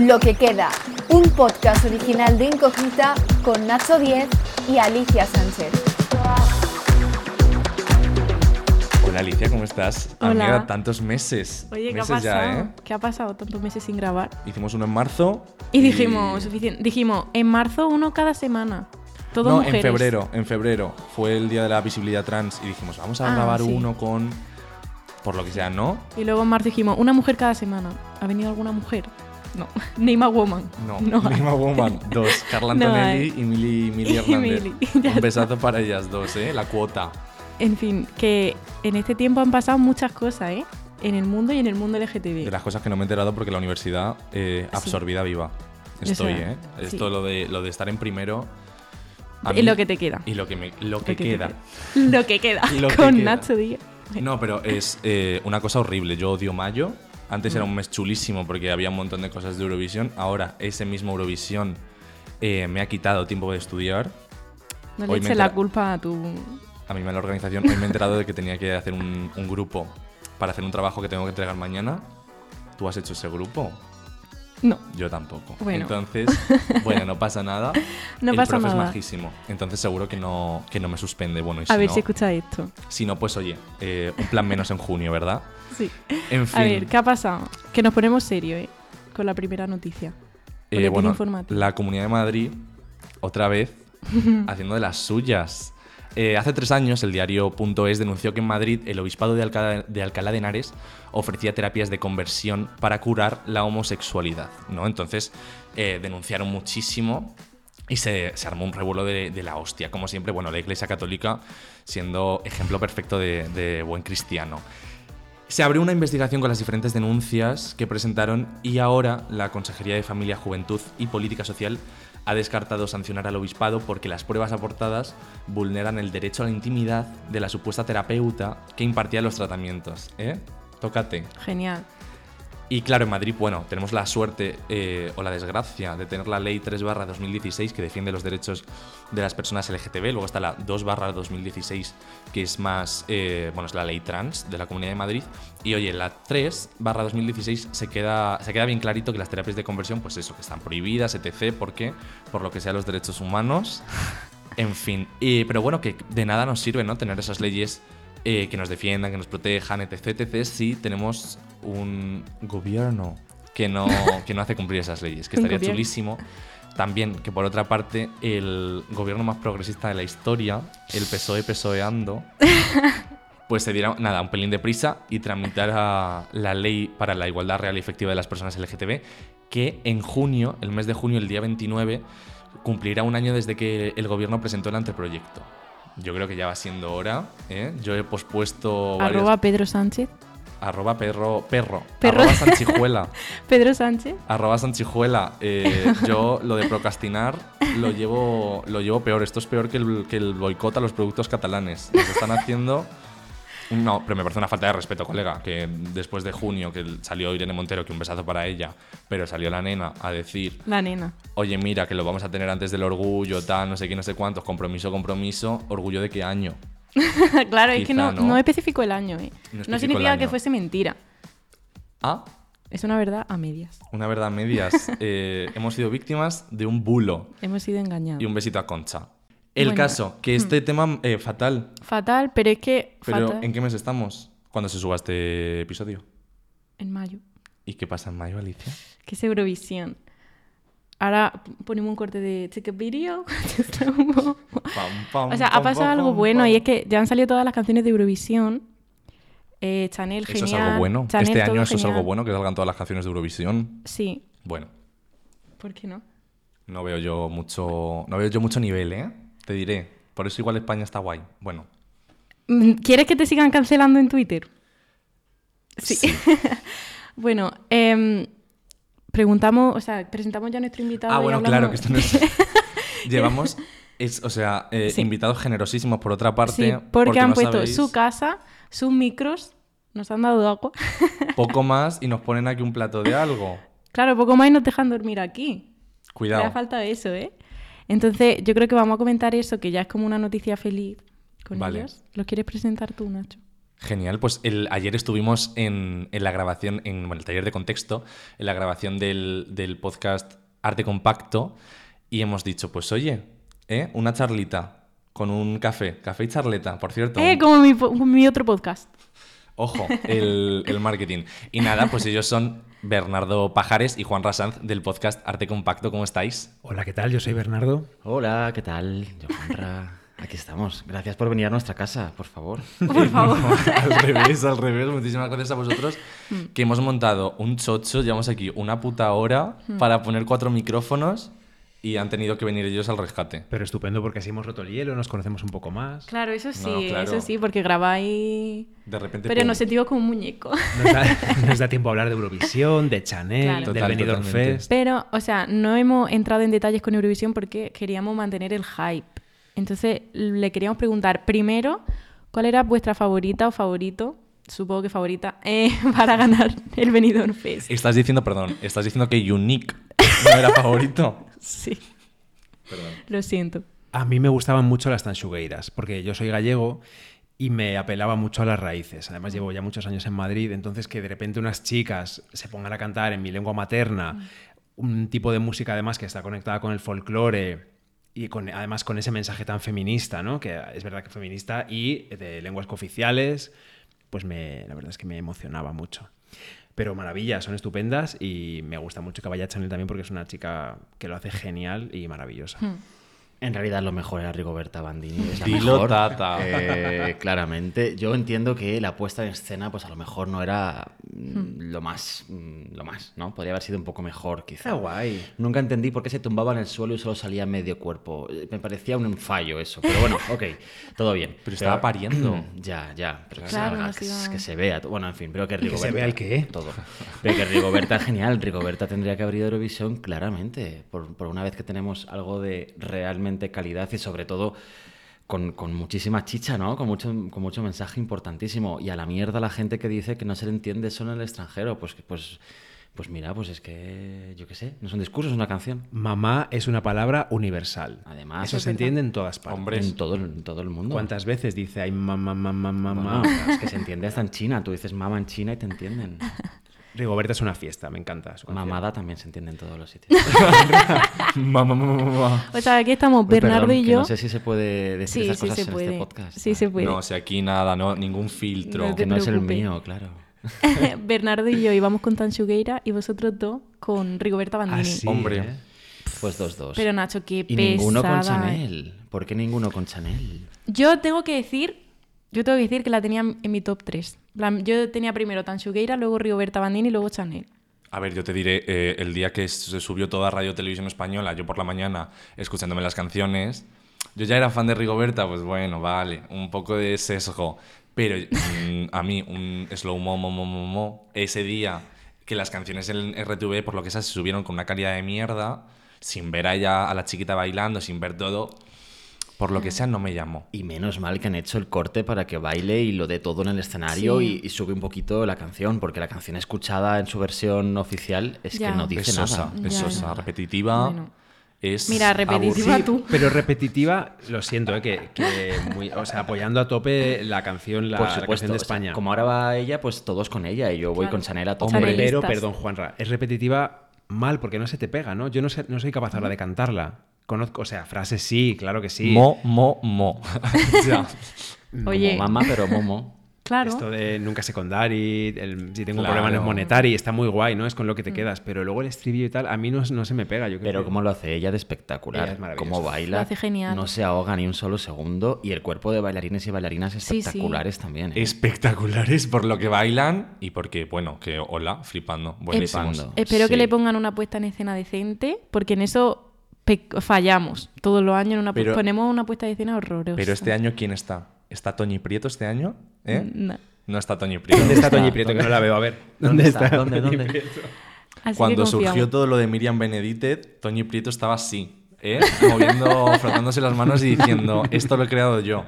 Lo que queda, un podcast original de Incógnita con Nacho Diez y Alicia Sánchez. Hola Alicia, ¿cómo estás? Hola. Amiga, tantos meses. Oye, ¿qué ha meses pasado? ya, ¿eh? ¿Qué ha pasado tantos meses sin grabar? Hicimos uno en marzo. Y dijimos, suficiente. Dijimos, en marzo uno cada semana. Todo no, mujeres. en febrero, en febrero. Fue el día de la visibilidad trans y dijimos, vamos a Ah, grabar sí. uno con. Por lo que sea, ¿no? Y luego en marzo dijimos, una mujer cada semana. ¿Ha venido alguna mujer? No. Name a woman. No, No hay. Lima Woman, dos. Carla No Antonelli hay. y Mili, Mili Hernández. Mili, Un besazo para ellas dos, ¿eh? La cuota. En fin, que en este tiempo han pasado muchas cosas, ¿eh? En el mundo y en el mundo LGTB. De las cosas que no me he enterado porque la universidad eh, absorbida viva. Eso Estoy, es, ¿eh? sí. Esto lo de, lo de estar en primero. a Y mí- lo que te queda. Y lo que, me, lo Lo que te queda. Lo que queda. Lo que con queda. Nacho Díaz. No, pero es eh, una cosa horrible. Yo odio mayo. Antes Mm. era un mes chulísimo porque había un montón de cosas de Eurovisión. Ahora ese mismo Eurovisión eh, me ha quitado tiempo de estudiar. No le eches la culpa a tu... A mí me la organización. Hoy me he enterado de que tenía que hacer un, un grupo para hacer un trabajo que tengo que entregar mañana. ¿Tú has hecho ese grupo? No. Yo tampoco. Bueno. Entonces, bueno, no pasa nada. No El pasa profe nada. es majísimo. Entonces seguro que no, que no me suspende. Bueno, y si A ver no, si escucha esto. si no, pues oye, eh, un plan menos en junio, ¿verdad? Sí. En fin. A ver, ¿qué ha pasado? Que nos ponemos serio, ¿eh? Con la primera noticia. Eh, bueno, la Comunidad de Madrid, otra vez, haciendo de las suyas. Eh, hace tres años, el diario .es denunció que en Madrid el obispado de Alcalá, de Alcalá de Henares ofrecía terapias de conversión para curar la homosexualidad. ¿no? Entonces, eh, denunciaron muchísimo y se, se armó un revuelo de, de la hostia. Como siempre, bueno, la Iglesia Católica siendo ejemplo perfecto de, de buen cristiano. Se abrió una investigación con las diferentes denuncias que presentaron y ahora la Consejería de Familia, Juventud y Política Social ha descartado sancionar al obispado porque las pruebas aportadas vulneran el derecho a la intimidad de la supuesta terapeuta que impartía los tratamientos. ¿Eh? Tócate. Genial. Y claro, en Madrid, bueno, tenemos la suerte eh, o la desgracia de tener la ley 3 barra 2016 que defiende los derechos de las personas LGTB. Luego está la 2 barra 2016 que es más, eh, bueno, es la ley trans de la Comunidad de Madrid. Y oye, la 3 barra 2016 se queda, se queda bien clarito que las terapias de conversión, pues eso, que están prohibidas, etc. ¿Por qué? Por lo que sea los derechos humanos. En fin, y- pero bueno, que de nada nos sirve, ¿no? Tener esas leyes eh, que nos defiendan, que nos protejan, etc, etc, si tenemos un gobierno que no, que no hace cumplir esas leyes, que estaría gobierno. chulísimo. También que por otra parte, el gobierno más progresista de la historia, el PSOE PSOEando, pues se diera nada, un pelín de prisa y tramitara la ley para la igualdad real y efectiva de las personas LGTB, que en junio, el mes de junio, el día 29, cumplirá un año desde que el gobierno presentó el anteproyecto. Yo creo que ya va siendo hora. ¿eh? Yo he pospuesto varias- Arroba Pedro Sánchez. arroba perro, perro, Perro. arroba sanchijuela, Pedro Sánchez. arroba sanchijuela. Eh, yo lo de procrastinar lo llevo, lo llevo peor. Esto es peor que el, que el boicot a los productos catalanes. Nos están haciendo... No, pero me parece una falta de respeto, colega, que después de junio que salió Irene Montero, que un besazo para ella, pero salió la nena a decir, La nena. oye, mira, que lo vamos a tener antes del orgullo, tal, no sé qué, no sé cuántos, compromiso, compromiso, orgullo de qué año. claro, es que no, no. no especificó el año, ¿eh? No significa que fuese mentira. Ah, Es una verdad a medias. una verdad a medias. Eh, hemos sido víctimas de un bulo. Hemos sido engañados. Y un besito a Concha. El Bueno, caso, que este tema eh, fatal. Fatal, pero es que. Pero fatal. ¿en qué mes estamos? Cuando se suba este episodio. En mayo. ¿Y qué pasa en mayo, Alicia? Que es Eurovisión. Ahora ponemos un corte de a Video. O sea, ha pasado algo bueno y es que ya han salido todas las canciones de Eurovisión. Eh, Chanel, Eso genial. es algo bueno. Chanel, este año eso es algo bueno, que salgan todas las canciones de Eurovisión. Sí. Bueno, ¿Por qué no? no veo yo mucho, no veo yo mucho nivel, ¿eh? Te diré. Por eso igual España está guay. Bueno, Mm, ¿Quieres que te sigan cancelando en Twitter? Sí. bueno, em, preguntamos, o sea, presentamos ya a nuestro invitado. Ah, bueno, hablamos- claro, que esto no es... Llevamos, es, o sea, eh, Sí. invitados generosísimos por otra parte. Sí, porque, han no puesto sabéis su casa, sus micros, nos han dado agua. Poco más y nos ponen aquí un plato de algo. claro, poco más y nos dejan dormir aquí. Cuidado. Hace falta eso, ¿eh? Entonces, yo creo que vamos a comentar eso, que ya es como una noticia feliz con Vale. ellos. ¿Lo quieres presentar tú, Nacho? Genial, pues el, ayer estuvimos en, en la grabación, en bueno, el taller de contexto, en la grabación del, del podcast Arte Compacto y hemos dicho, pues oye, ¿eh? una charlita con un café, café y charleta, por cierto. Eh, como mi, mi otro podcast. Ojo, el, el marketing. Y nada, pues ellos son Bernardo Pajares y Juan Rasanz del podcast Arte Compacto. ¿Cómo estáis? Hola, ¿qué tal? Yo soy Bernardo. Hola, ¿qué tal? Yo, Juanra. Aquí estamos. Gracias por venir a nuestra casa, por favor. Por favor. al revés, al revés. Muchísimas gracias a vosotros que hemos montado un chocho. Llevamos aquí una puta hora para poner cuatro micrófonos y han tenido que venir ellos al rescate. Pero estupendo porque así hemos roto el hielo, nos conocemos un poco más. Claro, eso sí, No, claro. eso sí, porque grabáis... De repente. Pero pum. nos sentimos como un muñeco. Nos da, nos da tiempo a hablar de Eurovisión, de Chanel, Claro. del Benidorm totalmente. Fest. Pero, o sea, no hemos entrado en detalles con Eurovisión porque queríamos mantener el hype. Entonces, le queríamos preguntar primero, ¿cuál era vuestra favorita o favorito, supongo que favorita, eh, para ganar el Benidorm Fest? Estás diciendo, perdón, estás diciendo que Unique no era favorito. Sí. Lo siento. A mí me gustaban mucho las tanchugueiras, porque yo soy gallego y me apelaba mucho a las raíces. Además, llevo ya muchos años en Madrid, entonces que de repente unas chicas se pongan a cantar en mi lengua materna, un tipo de música además que está conectada con el folclore y con, además con ese mensaje tan feminista, ¿no? Que es verdad que feminista y de lenguas cooficiales, pues me, la verdad es que me emocionaba mucho. Pero maravilla, son estupendas y me gusta mucho que vaya Chanel también porque es una chica que lo hace genial y maravillosa. En realidad lo mejor era Rigoberta Bandini. Es la Dilo, mejor, tata. eh, claramente. Yo entiendo que la puesta en escena, pues a lo mejor no era mm, lo más, mm, lo más, ¿no? Podría haber sido un poco mejor, quizá. Está guay. Nunca entendí por qué se tumbaba en el suelo y solo salía medio cuerpo. Me parecía un fallo eso, pero bueno, ok, todo bien. Pero estaba pariendo. Ya, ya, pero que, Claro, salga, que, se vea. Bueno, en fin, pero que que se Rigoberta... vea el qué. Todo. Pero que Rigoberta es genial. Rigoberta tendría que haber ido a Eurovisión claramente. Por, por una vez que tenemos algo de realmente calidad y sobre todo con, con muchísima chicha, ¿no? Con mucho, con mucho mensaje importantísimo. Y a la mierda la gente que dice que no se le entiende eso en el extranjero. Pues, pues, pues mira, pues es que, yo qué sé, no es un discurso, es una canción. Mamá es una palabra universal. Además, Eso es se entiende en todas partes. En todo, en todo el mundo. ¿Cuántas veces dice ay mamá, mamá, mamá? Bueno, es que se entiende hasta en China. Tú dices mama en China y te entienden. Rigoberta es una fiesta, me encanta. su. Mamada también se entiende en todos los sitios. Mamá, mamá, mamá. O sea, aquí estamos Bernardo perdón, y que yo. No sé si se puede decir Sí, esas sí cosas en puede. este podcast. Sí se puede. No, si aquí nada, no, ningún filtro. No Que no es el mío, claro. Bernardo y yo íbamos con Tanchugueira y vosotros dos con Rigoberta Bandini. Ah, sí, Hombre. ¿eh? Pues dos, dos. Pero Nacho, qué y ninguno con. Chanel. ¿Por qué ninguno con Chanel? Yo tengo que decir, yo tengo que decir que la tenía en mi top 3. Yo tenía primero Tanchugueira, luego Rigoberta Bandini y luego Chanel. A ver, yo te diré, eh, el día que se subió toda Radio Televisión Española, yo por la mañana, escuchándome las canciones, yo ya era fan de Rigoberta, pues bueno, vale, un poco de sesgo. Pero mm, a mí, un slow mo, mo, mo, mo, mo, ese día que las canciones en RTV, por lo que esas se subieron con una calidad de mierda, sin ver a ella, a la chiquita bailando, sin ver todo, por lo que sea, no me llamó. Y menos mal que han hecho el corte para que baile y lo dé todo en el escenario Sí. y, y sube un poquito la canción, porque la canción escuchada en su versión oficial es Ya. que no dice Es sosa, nada. es Ya, sosa, ya. repetitiva, Bueno. es Mira, repetitiva tú. Pero repetitiva, lo siento, ¿eh? que, que muy- o sea, apoyando a tope la canción, la, Por la supuesto, canción de o sea, España. como ahora va ella, pues todos con ella y yo voy Claro. con Chanel a tope. Hombre, pero, perdón, Juanra, es repetitiva mal porque no se te pega, ¿no? Yo no, sé, no soy capaz ahora de cantarla. Conozco, o sea, frases sí, claro que sí. Mo, mo, mo. Ya. Oye, Como mamá, pero momo. claro. Esto de nunca secondari, el, si tengo un problema no es monetari, está muy guay, ¿no? Es con lo que te quedas. Pero luego el estribillo y tal, a mí no, no se me pega. Yo creo Pero que- como lo hace ella de espectacular. Ella es. Cómo baila. Lo hace genial. No se ahoga ni un solo segundo. Y el cuerpo de bailarines y bailarinas Sí, sí. espectaculares también. ¿eh? espectaculares por lo que bailan y porque, bueno, que hola, flipando, buenísimos. Espero que le pongan una puesta en escena decente, porque en eso fallamos. Todos los años en una Pero- ponemos una puesta de escena horrorosa. Pero este año, ¿quién está? ¿Está Toñi Prieto este año? ¿Eh? No. No está Toñi Prieto. ¿Dónde está está? Toñi Prieto? Que no la veo, a ver. ¿Dónde está? ¿Dónde, Toñi dónde? Prieto? Así Cuando surgió todo lo de Miriam Benedicte, Toñi Prieto estaba así, ¿eh? Moviendo, frotándose las manos y diciendo, esto lo he creado yo.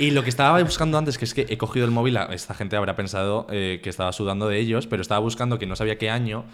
Y lo que estaba buscando antes, que es que he cogido el móvil, esta gente habrá pensado eh, que estaba sudando de ellos, pero estaba buscando que no sabía qué año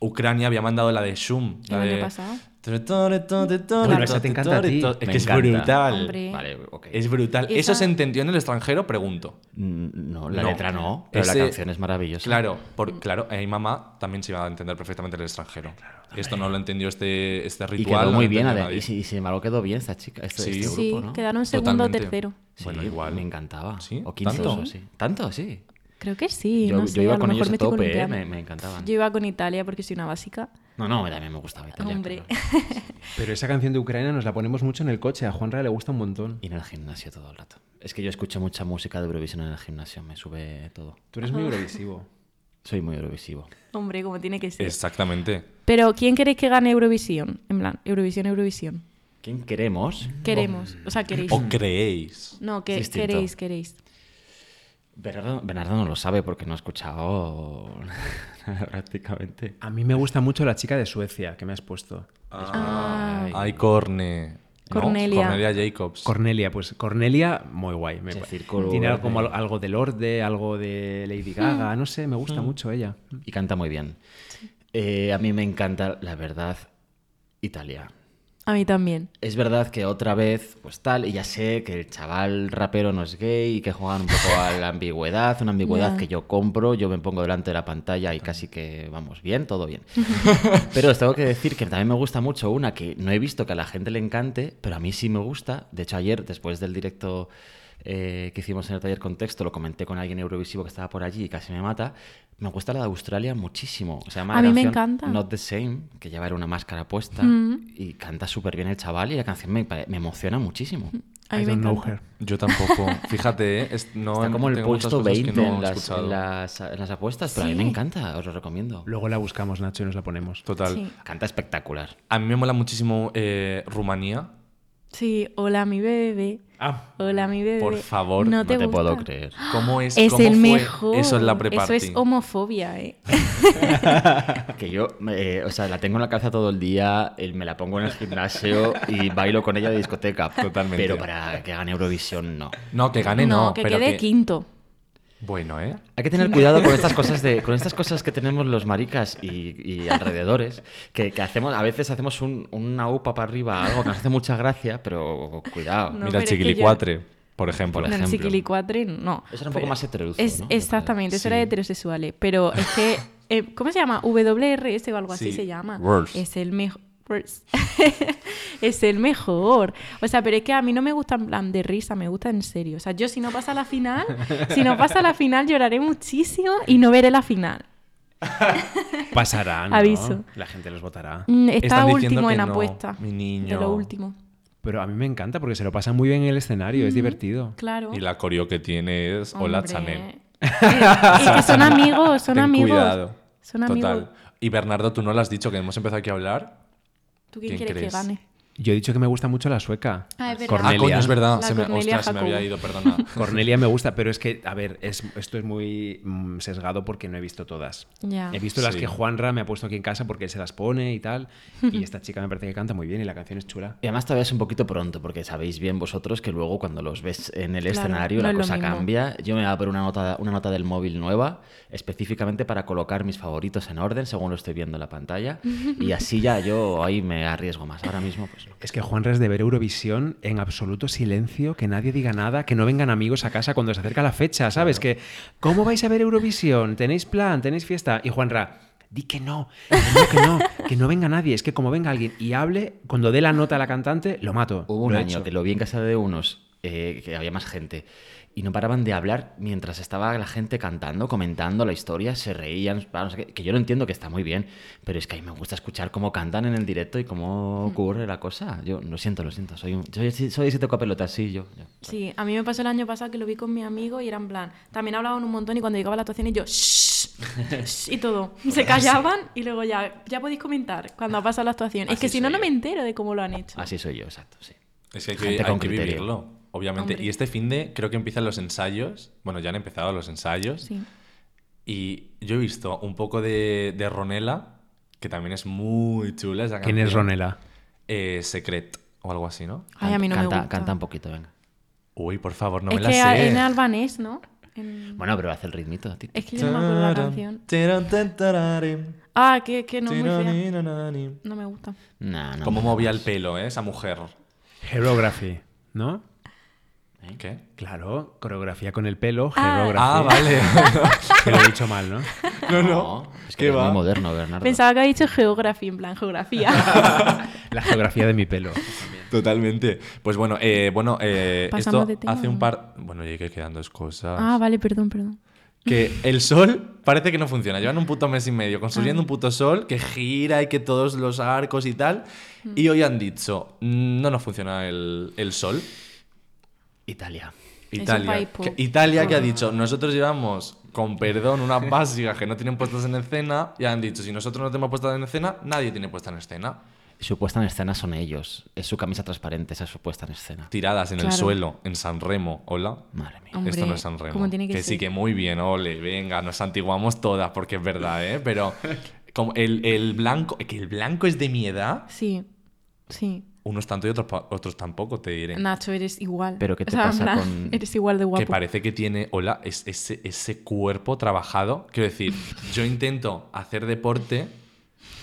Ucrania había mandado la de Shum. El La año de... pasado. Bueno, esa te encanta a ti. Es que Me es encanta. brutal. Vale. Es brutal. Esa- ¿Eso se entendió en el extranjero? Pregunto. Mm, No, la No. letra no, pero Ese- la canción es maravillosa. Claro, por, claro, ahí mamá también se iba a entender perfectamente en el extranjero. Esto no lo entendió este, este Y ritual. quedó no muy bien, nadie. y, y sin embargo quedó bien esta chica, este, Sí. este Sí, grupo, ¿no? quedaron segundo o tercero. Sí, Bueno, igual. Me encantaba. ¿Sí? O quinto, ¿Tanto? o sí. ¿Tanto? Sí. Creo que sí. Yo, no yo sé, iba a con ellos a tope, ¿eh? columpiando. me, me encantaban. Yo iba con Italia porque soy una básica. No, no, también me gustaba Italia. Hombre. claro. Pero esa canción de Ucrania nos la ponemos mucho en el coche. A Juanra le gusta un montón. Y en el gimnasio todo el rato. Es que yo escucho mucha música de Eurovisión en el gimnasio, me sube todo. Tú eres muy eurovisivo. Soy muy eurovisivo. Hombre, como tiene que ser. Exactamente. Pero ¿quién queréis que gane Eurovisión? En plan, Eurovisión, Eurovisión. ¿Quién queremos? Queremos. O sea, queréis. ¿O creéis? No, que queréis, queréis. Bernardo, Bernardo no lo sabe porque no ha escuchado prácticamente. A mí me gusta mucho la chica de Suecia que me has puesto. Ah. Ay, Corne. ¿No? Cornelia. Jacobs. Cornelia, pues Cornelia, muy guay. Me- tiene algo, como al- algo de Lorde, algo de Lady Gaga, no sé, me gusta mucho ella. Y canta muy bien. Eh, a mí me encanta, la verdad, Italia. A mí también. Es verdad que otra vez, pues tal, y ya sé que el chaval rapero no es gay y que juegan un poco a la ambigüedad, una ambigüedad que yo compro, yo me pongo delante de la pantalla y casi que vamos bien, todo bien. pero os tengo que decir que también me gusta mucho una que no he visto que a la gente le encante, pero a mí sí me gusta. De hecho, ayer, después del directo eh, que hicimos en el taller Contexto, lo comenté con alguien eurovisivo que estaba por allí y casi me mata. Me gusta la de Australia muchísimo. Se llama A la mí me encanta. Not the Same, que lleva era una máscara puesta Mm. y canta súper bien el chaval y la canción me, me emociona muchísimo. A mí I me don't know her. Yo tampoco. Fíjate, ¿eh? Es- no, Está como el puesto cosas que 20 no en, las, en las- en las apuestas, pero a mí me Sí. encanta, os lo recomiendo. Luego la buscamos, Nacho, y nos la ponemos. Total. Sí. Canta espectacular. A mí me mola muchísimo eh, Rumanía. Sí, hola mi bebé. Ah, Hola mi bebé. Por favor, no no te, no puedo creer. ¿Cómo es? Es cómo el fue mejor. Eso es la Eso es homofobia, eh. Que yo, eh, o sea, la tengo en la cabeza todo el día, eh, me la pongo en el gimnasio y bailo con ella de discoteca. Totalmente. Pero para que gane Eurovisión, no. No, que gane no. que pero quede que- quinto. Bueno, ¿eh? Hay que tener cuidado con estas cosas de, con estas cosas que tenemos los maricas y, y alrededores, que, que hacemos, a veces hacemos un- una upa para arriba, algo que nos hace mucha gracia, pero cuidado. No, Mira pero yo- chiquilicuatre, por ejemplo. Por No, el ejemplo. chiquilicuatre, no. Eso era un poco más heteroduzo, Es, ¿no? Exactamente, eso era heterosexuales. Pero es que, eh, ¿cómo se llama? WRS o algo así Sí, se llama. Worst. Es el mejor. es el mejor. O sea, pero es que a mí no me gusta en plan de risa, me gusta en serio. O sea, yo si no pasa la final, si no pasa la final lloraré muchísimo y no veré la final. pasará, ¿no? Aviso. La gente los votará. Mm, Está Están último en no, apuesta. mi niño. De lo último. Pero a mí me encanta porque se lo pasa muy bien en el escenario, es divertido. Claro. Y la coreo que tiene es Hola. Chanel. Y que son amigos, son Ten amigos. cuidado. Son amigos. Total. Y Bernardo, tú no lo has dicho, que hemos empezado aquí a hablar. ¿Tú quién, ¿Quién quieres crees? que gane? Yo he dicho que me gusta mucho la sueca. Ah, es verdad. Cornelia. Ah, coño, es verdad. Se me, Cornelia ostras, se me había ido, perdona. Cornelia me gusta, pero es que, a ver, es, esto es muy mm, sesgado porque no he visto todas. Ya. He visto las Sí. que Juanra me ha puesto aquí en casa porque él se las pone y tal. Y esta chica me parece que canta muy bien y la canción es chula. Y además todavía es un poquito pronto, porque sabéis bien vosotros que luego cuando los ves en el Claro, escenario no la cosa cambia. Yo me voy a poner una nota, una nota del móvil nueva, específicamente para colocar mis favoritos en orden según lo estoy viendo en la pantalla. Y así ya yo ahí me arriesgo más. Ahora mismo, pues. Es que Juanra es de ver Eurovisión en absoluto silencio, que nadie diga nada, que no vengan amigos a casa cuando se acerca la fecha, ¿sabes? Que, ¿cómo vais a ver Eurovisión? ¿Tenéis plan? ¿Tenéis fiesta? Y Juanra, di que no, que no, que no, que no venga nadie. Es que como venga alguien y hable, cuando dé la nota a la cantante, lo mato. Hubo un año hecho. que lo vi en casa de unos, eh, que había más gente, y no paraban de hablar mientras estaba la gente cantando, comentando la historia, se reían, no sé qué, que yo lo entiendo que está muy bien, pero es que a mí me gusta escuchar cómo cantan en el directo y cómo ocurre la cosa. Yo lo siento, lo siento, soy un, yo soy, soy ese toca pelotas, sí, yo. yo. Sí, a mí me pasó el año pasado que lo vi con mi amigo y era en plan. También hablaban un montón y cuando llegaba la actuación y yo. "Shh", shh, y todo. Se callaban y luego ya. Ya podéis comentar cuando ha pasado la actuación. es Así que si no, soy no yo. me entero de cómo lo han hecho. Así soy yo, exacto, sí. Es que hay que, hay que vivirlo, obviamente. Hombre. Y este fin de creo que empiezan los ensayos. Bueno, ya han empezado los ensayos. Sí. Y yo he visto un poco de, de Ronela, que también es muy chula esa ¿Quién es. Ronela? Eh, Secret o algo así, ¿no? Ay, a mí no canta, me gusta. Canta un poquito, venga. Uy, por favor, no es me la que sé. en albanés, ¿no? En- Bueno, pero hace el ritmito. Es que yo no me acuerdo la canción. Ah, que, que no, muy fea. No me gusta. Nah, no, Cómo no, movía no. el pelo, ¿eh? Esa mujer. Geography, ¿no? ¿Qué? Claro, coreografía con el pelo, Ah. Ah, vale. Que lo he dicho mal, ¿no? no, No, es que ¿Qué eres va? muy moderno, Bernardo. Pensaba que ha dicho geografía, en plan geografía. La geografía de mi pelo. Totalmente. Pues bueno, eh, bueno, eh, esto tema, hace un ¿no? par. Bueno, y que quedan dos cosas. ah, vale, perdón, perdón. Que el sol parece que no funciona. Llevan un puto mes y medio construyendo un puto sol que gira y que todos los arcos y tal. Y hoy han dicho, "Mm, no nos funciona el, el sol. Italia. Italia. que- Italia que ha dicho, nosotros llevamos, con perdón, unas básicas que no tienen puestas en escena. Y han dicho, si nosotros no tenemos puestas en escena, nadie tiene puesta en escena. Su puesta en escena son ellos. Es su camisa transparente, esa es su puesta en escena. Tiradas en el suelo, en San Remo. Hola. Madre mía. Hombre, Esto no es San Remo. tiene que sí, ser. que muy bien, ole, venga, nos antiguamos todas, porque es verdad, ¿eh? Pero como el, el blanco, que el blanco es de mi edad, Sí, sí. Unos tanto y otros, otros tampoco, te diré. Nacho, eres igual. Pero ¿qué te O sea, pasa con- Eres igual de guapo. Que parece que tiene, hola, es, ese, ese cuerpo trabajado. Quiero decir, yo intento hacer deporte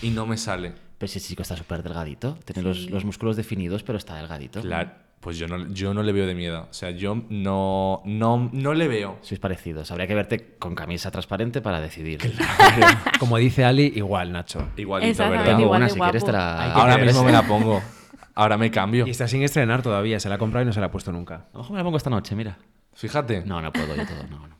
y no me sale. Pero ese chico está súper delgadito. Tiene los, los músculos definidos, pero está delgadito. Claro, pues yo no, yo no le veo de miedo. O sea, yo no, no, no le veo. Sois parecidos. Habría que verte con camisa transparente para decidir. Como dice Ali, igual, Nacho. Igualito, ¿verdad? Tengo igual una, de si quieres te la... Ahora mismo me la pongo. Ahora me cambio. Y está sin estrenar todavía. Se la ha comprado y no se la ha puesto nunca. A lo mejor me la pongo esta noche, mira. Fíjate. No, no puedo yo todo, no, no.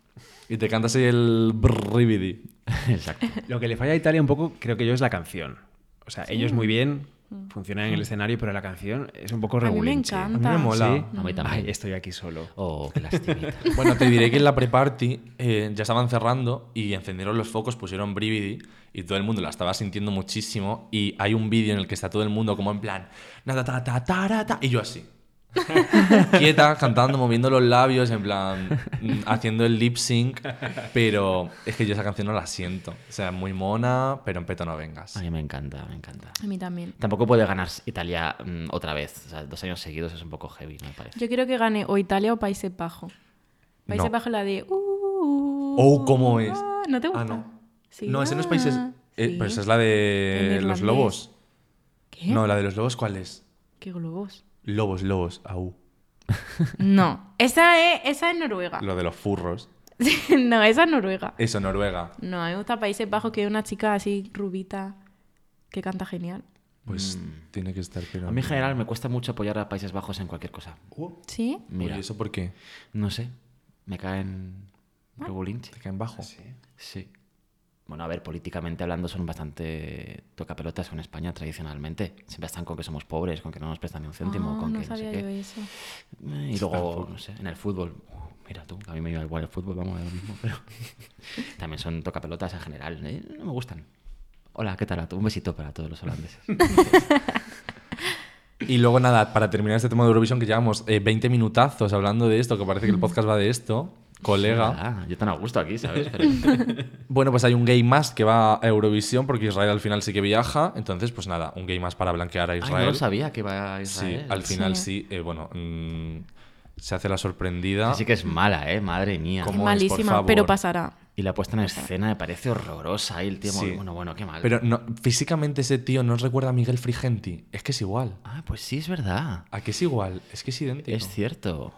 Y te cantas ahí el brrribidi. Exacto. Lo que le falla a Italia un poco, creo que yo, es la canción. O sea, ellos muy bien, funcionan en el escenario, pero la canción es un poco A mí me encanta. A mí me mola. ¿Sí? A mí también. Ay, estoy aquí solo. Oh, qué lastimita. Bueno, te diré que en la pre-party eh, ya estaban cerrando y encendieron los focos, pusieron Brividi y todo el mundo la estaba sintiendo muchísimo. Y hay un vídeo en el que está todo el mundo como en plan, nada, ta, ta, ta, ta, y yo así. Quieta, cantando, moviendo los labios, en plan, mm, haciendo el lip sync. Pero es que yo esa canción no la siento. O sea, muy mona, pero en peto no vengas. A mí me encanta, me encanta. A mí también. Tampoco puede ganar Italia mm, otra vez. O sea, dos años seguidos es un poco heavy, me parece. Yo quiero que gane o Italia o Países Bajos. Países No. Bajos la de... Uh, Oh, ¿cómo es? ah, ¿No te gusta? Ah, no. Sí. No, ese no es Países. Ah, eh, sí. Pues es la de los lobos. ¿Qué? No, la de los lobos, ¿cuál es? ¿Qué globos? Lobos, lobos, au. No. Esa es, esa es Noruega. Lo de los furros. no, esa es Noruega. Eso, Noruega. No, a mí me gusta Países Bajos, que es una chica así rubita que canta genial. Pues Mm. tiene que estar, pero. A mí en general me cuesta mucho apoyar a Países Bajos en cualquier cosa. ¿Sí? Mira, ¿Y eso por qué? no sé. Me caen. ¿Te caen bajo? Sí. Bueno, a ver, políticamente hablando son bastante tocapelotas en España tradicionalmente. Siempre están con que somos pobres, con que no nos prestan ni un céntimo, Ah, con no que no sé sabía qué. yo eso. Y luego, no sé, en el fútbol. uh, Mira tú, a mí me iba igual el fútbol, vamos, es lo mismo, pero también son tocapelotas en general. ¿eh? No me gustan. Hola, ¿qué tal? a? Un besito para todos los holandeses. Y luego, nada, para terminar este tema de Eurovisión, que llevamos eh, 20 minutazos hablando de esto, que parece que el podcast va de esto, colega. Ah, yo tan a gusto aquí, ¿sabes? Pero- Bueno, pues hay un gay más que va a Eurovisión, porque Israel al final sí que viaja. Entonces, pues nada, un gay más para blanquear a Ay, Israel. no lo sabía que iba a Sí, Israel. al final Sí. sí. eh, bueno, mm, se hace la sorprendida. Sí que es mala, ¿eh? Madre mía. ¿Cómo? Es es, por malísima, pero pasará. Y la puesta en escena me parece horrorosa. Y el tío, Sí. bueno, bueno, qué mal. Pero no, físicamente ese tío no os recuerda a Miguel Frigenti. Es que es igual. Ah, pues sí, es verdad. ¿A qué es igual? Es que es idéntico. Es cierto.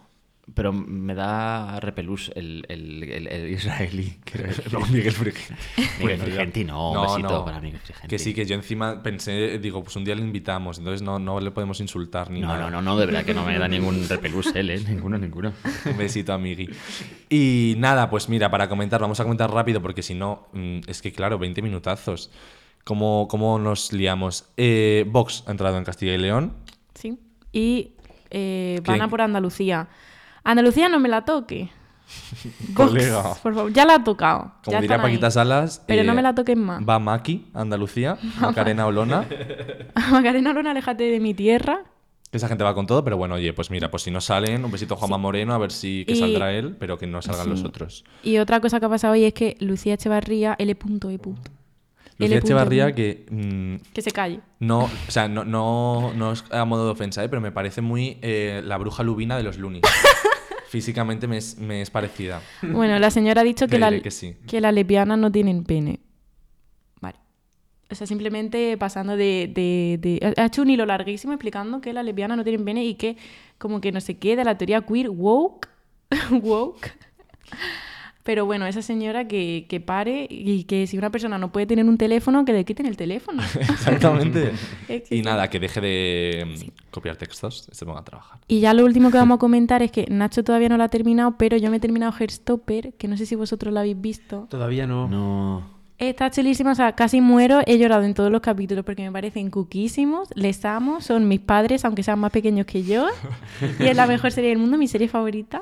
Pero me da repelús el, el, el- el israelí. No, Miguel Frigenti. Miguel Bueno. Frigenti no, un besito para Miguel Frigenti. Que sí, que yo encima pensé, digo, pues un día le invitamos, entonces no, no le podemos insultar ni No, nada. no, no, no, de verdad que no me da ningún repelús él, ¿eh? Ninguno, ninguno. Un besito a Migui. Y nada, pues mira, para comentar, vamos a comentar rápido porque si no, mm, es que claro, 20 minutazos. ¿Cómo, cómo nos liamos? Eh, Vox ha entrado en Castilla y León. Sí. Y eh, van a por Andalucía. Andalucía no me la toque. Vox, Colega. por favor. Ya la ha tocado. Como ya diría ahí. Paquita Salas. Pero no eh, me la toquen más. Va Maki, Andalucía, Macarena Olona. Macarena Luna, aléjate de mi tierra. Esa gente va con todo, pero bueno, oye, pues mira, pues si no salen, un besito a Juanma Moreno, a ver si que Y- saldrá él, pero que no salgan Sí. los otros. Y otra cosa que ha pasado hoy es que Lucía Echevarría, L.E. Lucía L. Echevarría, que mm, Que se calle. no, o sea, no, no, no es a modo de ofensa, ¿eh? pero me parece muy eh, la bruja lubina de los Looney. Físicamente me es, me es parecida. Bueno, la señora ha dicho que, la- que sí. que las lesbianas no tienen pene. Vale. O sea, simplemente pasando de, de- de- Ha hecho un hilo larguísimo explicando que las lesbianas no tienen pene y que como que no sé qué de la teoría queer woke. woke. Pero bueno, esa señora que, que pare y que si una persona no puede tener un teléfono, que le quiten el teléfono. Exactamente. Y sí. nada, que deje de mm, copiar textos y se ponga a trabajar. Y ya lo último que vamos a comentar es que Nacho todavía no lo ha terminado, pero yo me he terminado Heartstopper, que no sé si vosotros lo habéis visto. Todavía no. No. Está chulísima, o sea, casi muero, he llorado en todos los capítulos porque me parecen cuquísimos, les amo, son mis padres, aunque sean más pequeños que yo, y es la mejor serie del mundo, mi serie favorita,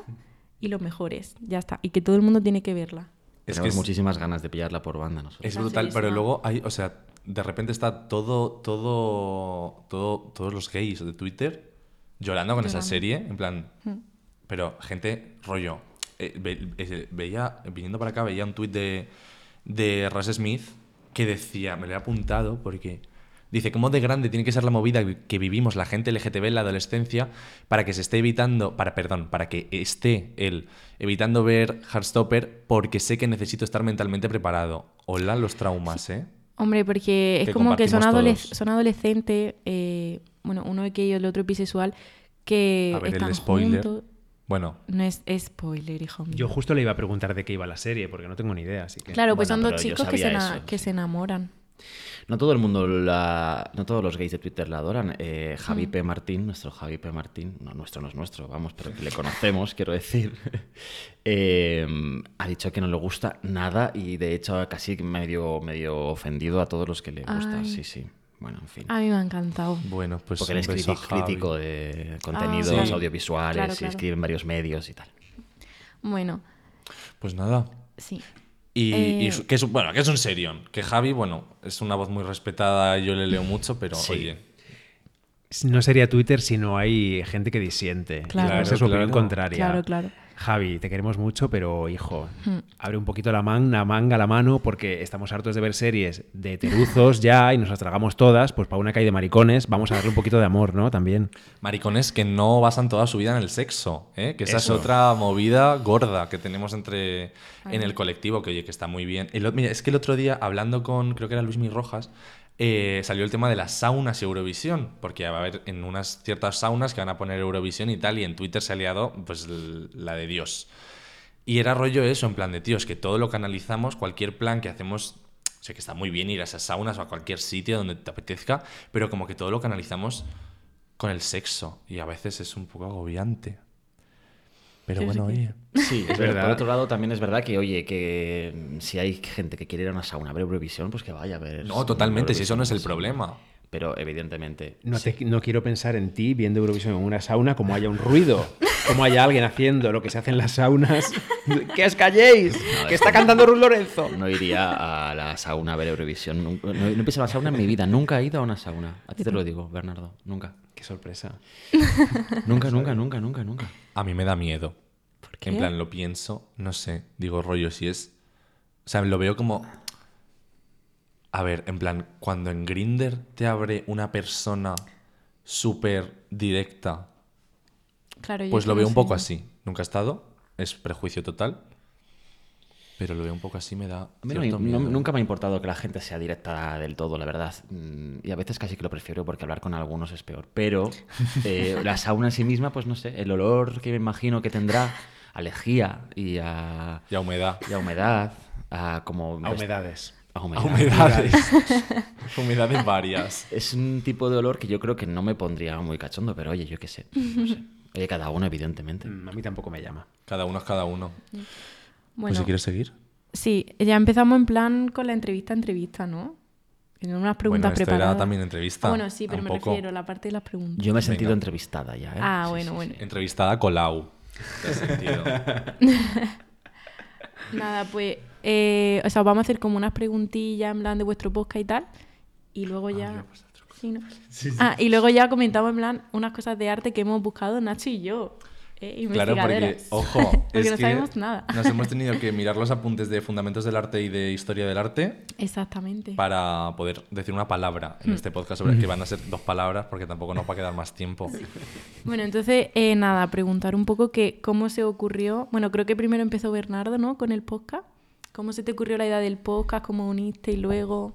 y los mejores, ya está, y que todo el mundo tiene que verla. Es Tenemos que es, muchísimas ganas de pillarla por banda nosotros. es brutal, pero luego hay, o sea, de repente está todo, todo, todo, todos los gays de Twitter llorando con esa serie, en plan, pero gente, rollo, eh, ve- eh, veía, viniendo para acá, veía un tuit de, de Russ Smith que decía, me lo he apuntado porque dice, ¿cómo de grande tiene que ser la movida que vivimos la gente LGTB en la adolescencia para que se esté evitando, para, perdón, para que esté él evitando ver Heartstopper porque sé que necesito estar mentalmente preparado? Hola los traumas, ¿eh? Hombre, porque es Que como que son, adoles- todos. son adolescentes, eh, bueno, uno gay y el otro bisexual, que A ver, están el spoiler. juntos. Bueno, No es spoiler, hijo mío. Yo justo le iba a preguntar de qué iba la serie, porque no tengo ni idea, así que... Claro, pues Bueno, son dos chicos que, se, eso, que se enamoran. No todo el mundo la. No todos los gays de Twitter la adoran. Eh, Javi P. Martín, nuestro Javi P. Martín, no, nuestro no es nuestro, vamos, pero que le conocemos, quiero decir. eh, ha dicho que no le gusta nada y de hecho casi medio, medio ofendido a todos los que le gusta. Ay. Sí, sí. Bueno, en fin. A mí me ha encantado. bueno, pues Porque él es crítico de contenidos claro. audiovisuales Claro, y escribe en varios medios y tal. Bueno, Pues nada. sí. Y, Eh, y que es, un- bueno, que es un serión. Que Javi, bueno, es una voz muy respetada, yo le leo mucho, pero Sí. oye, No sería Twitter si no hay gente que disiente. Claro. Esa es su Claro, opinión claro. contraria. Claro, claro. Javi, te queremos mucho, pero hijo, Hmm. abre un poquito la manga, manga la mano, porque estamos hartos de ver series de teruzos ya y nos las tragamos todas. Pues para una calle de maricones, vamos a darle un poquito de amor, ¿no? También. maricones que no basan toda su vida en el sexo, ¿eh? que esa Eso. es otra movida gorda que tenemos entre en el colectivo, que oye, que está muy bien. El mira, es que el otro día, hablando con, creo que era Luis Mi Rojas, eh, salió el tema de las saunas y Eurovisión, porque va a haber en unas ciertas saunas que van a poner Eurovisión y tal, y en Twitter se ha liado pues la de Dios. Y era rollo eso, en plan de, tío, es que todo lo que analizamos, cualquier plan que hacemos, sé que está muy bien ir a esas saunas o a cualquier sitio donde te apetezca, pero como que todo lo que analizamos con el sexo, y a veces es un poco agobiante. Pero bueno, oye. Sí, es verdad. Por otro lado, también es verdad que, oye, que si hay gente que quiere ir a una sauna a ver Eurovisión, pues que vaya a ver. No, totalmente, si eso no es el problema. Pero evidentemente. No, te- no quiero pensar en ti viendo Eurovisión en una sauna como haya un ruido, como haya alguien haciendo lo que se hace en las saunas. ¡Que os calléis! ¡Que está cantando Ruth Lorenzo! No iría a la sauna a ver Eurovisión. No, no he pisado una sauna en mi vida. Nunca he ido a una sauna. A ti te lo digo, Bernardo. Nunca. ¡Qué sorpresa! Nunca, nunca, nunca, nunca, nunca. A mí me da miedo. ¿Por qué? En plan, lo pienso, no sé, digo rollo, si es... O sea, lo veo como... A ver, en plan, cuando en Grinder te abre una persona súper directa, Claro, pues lo veo un poco así. Nunca he estado, es prejuicio total, pero lo veo un poco así, me da... A mí no cierto no- miedo. nunca me ha importado que la gente sea directa del todo, la verdad. Mm, Y a veces casi que lo prefiero porque hablar con algunos es peor. Pero eh, la sauna en sí misma, pues no sé, el olor que me imagino que tendrá a lejía y a, Y a humedad. y a humedad, a como... A humedades. a A humedad. humedades. humedades varias. Es un tipo de olor que yo creo que no me pondría muy cachondo, pero oye, yo qué sé. No sé. Oye, cada uno, evidentemente. Mm, A mí tampoco me llama. Cada uno es cada uno. Bueno, Pues si quieres seguir. sí, ya empezamos en plan con la entrevista entrevista, ¿no? En unas preguntas bueno, esto preparadas. era también entrevista. Ah, bueno, sí, pero me refiero a la parte de las preguntas. Yo me he sentido Venga. entrevistada ya, ¿eh? Ah, Sí, bueno, sí, bueno. sí. Entrevistada a Colau. ¿Te has sentido? Nada, pues, eh, o sea, os vamos a hacer como unas preguntillas en plan de vuestro podcast y tal. Y luego ya... Sí, ¿no? Ah, y luego ya comentamos en plan unas cosas de arte que hemos buscado Nacho y yo. Eh, Claro, porque, ojo, porque es no que sabemos nada. Nos hemos tenido que mirar los apuntes de Fundamentos del Arte y de Historia del Arte Exactamente. para poder decir una palabra Hmm. en este podcast sobre que van a ser dos palabras porque tampoco nos va a quedar más tiempo. Bueno, entonces, eh, nada, preguntar un poco que cómo se ocurrió. Bueno, creo que primero empezó Bernardo, ¿no? Con el podcast. ¿Cómo se te ocurrió la idea del podcast? ¿Cómo uniste y luego...?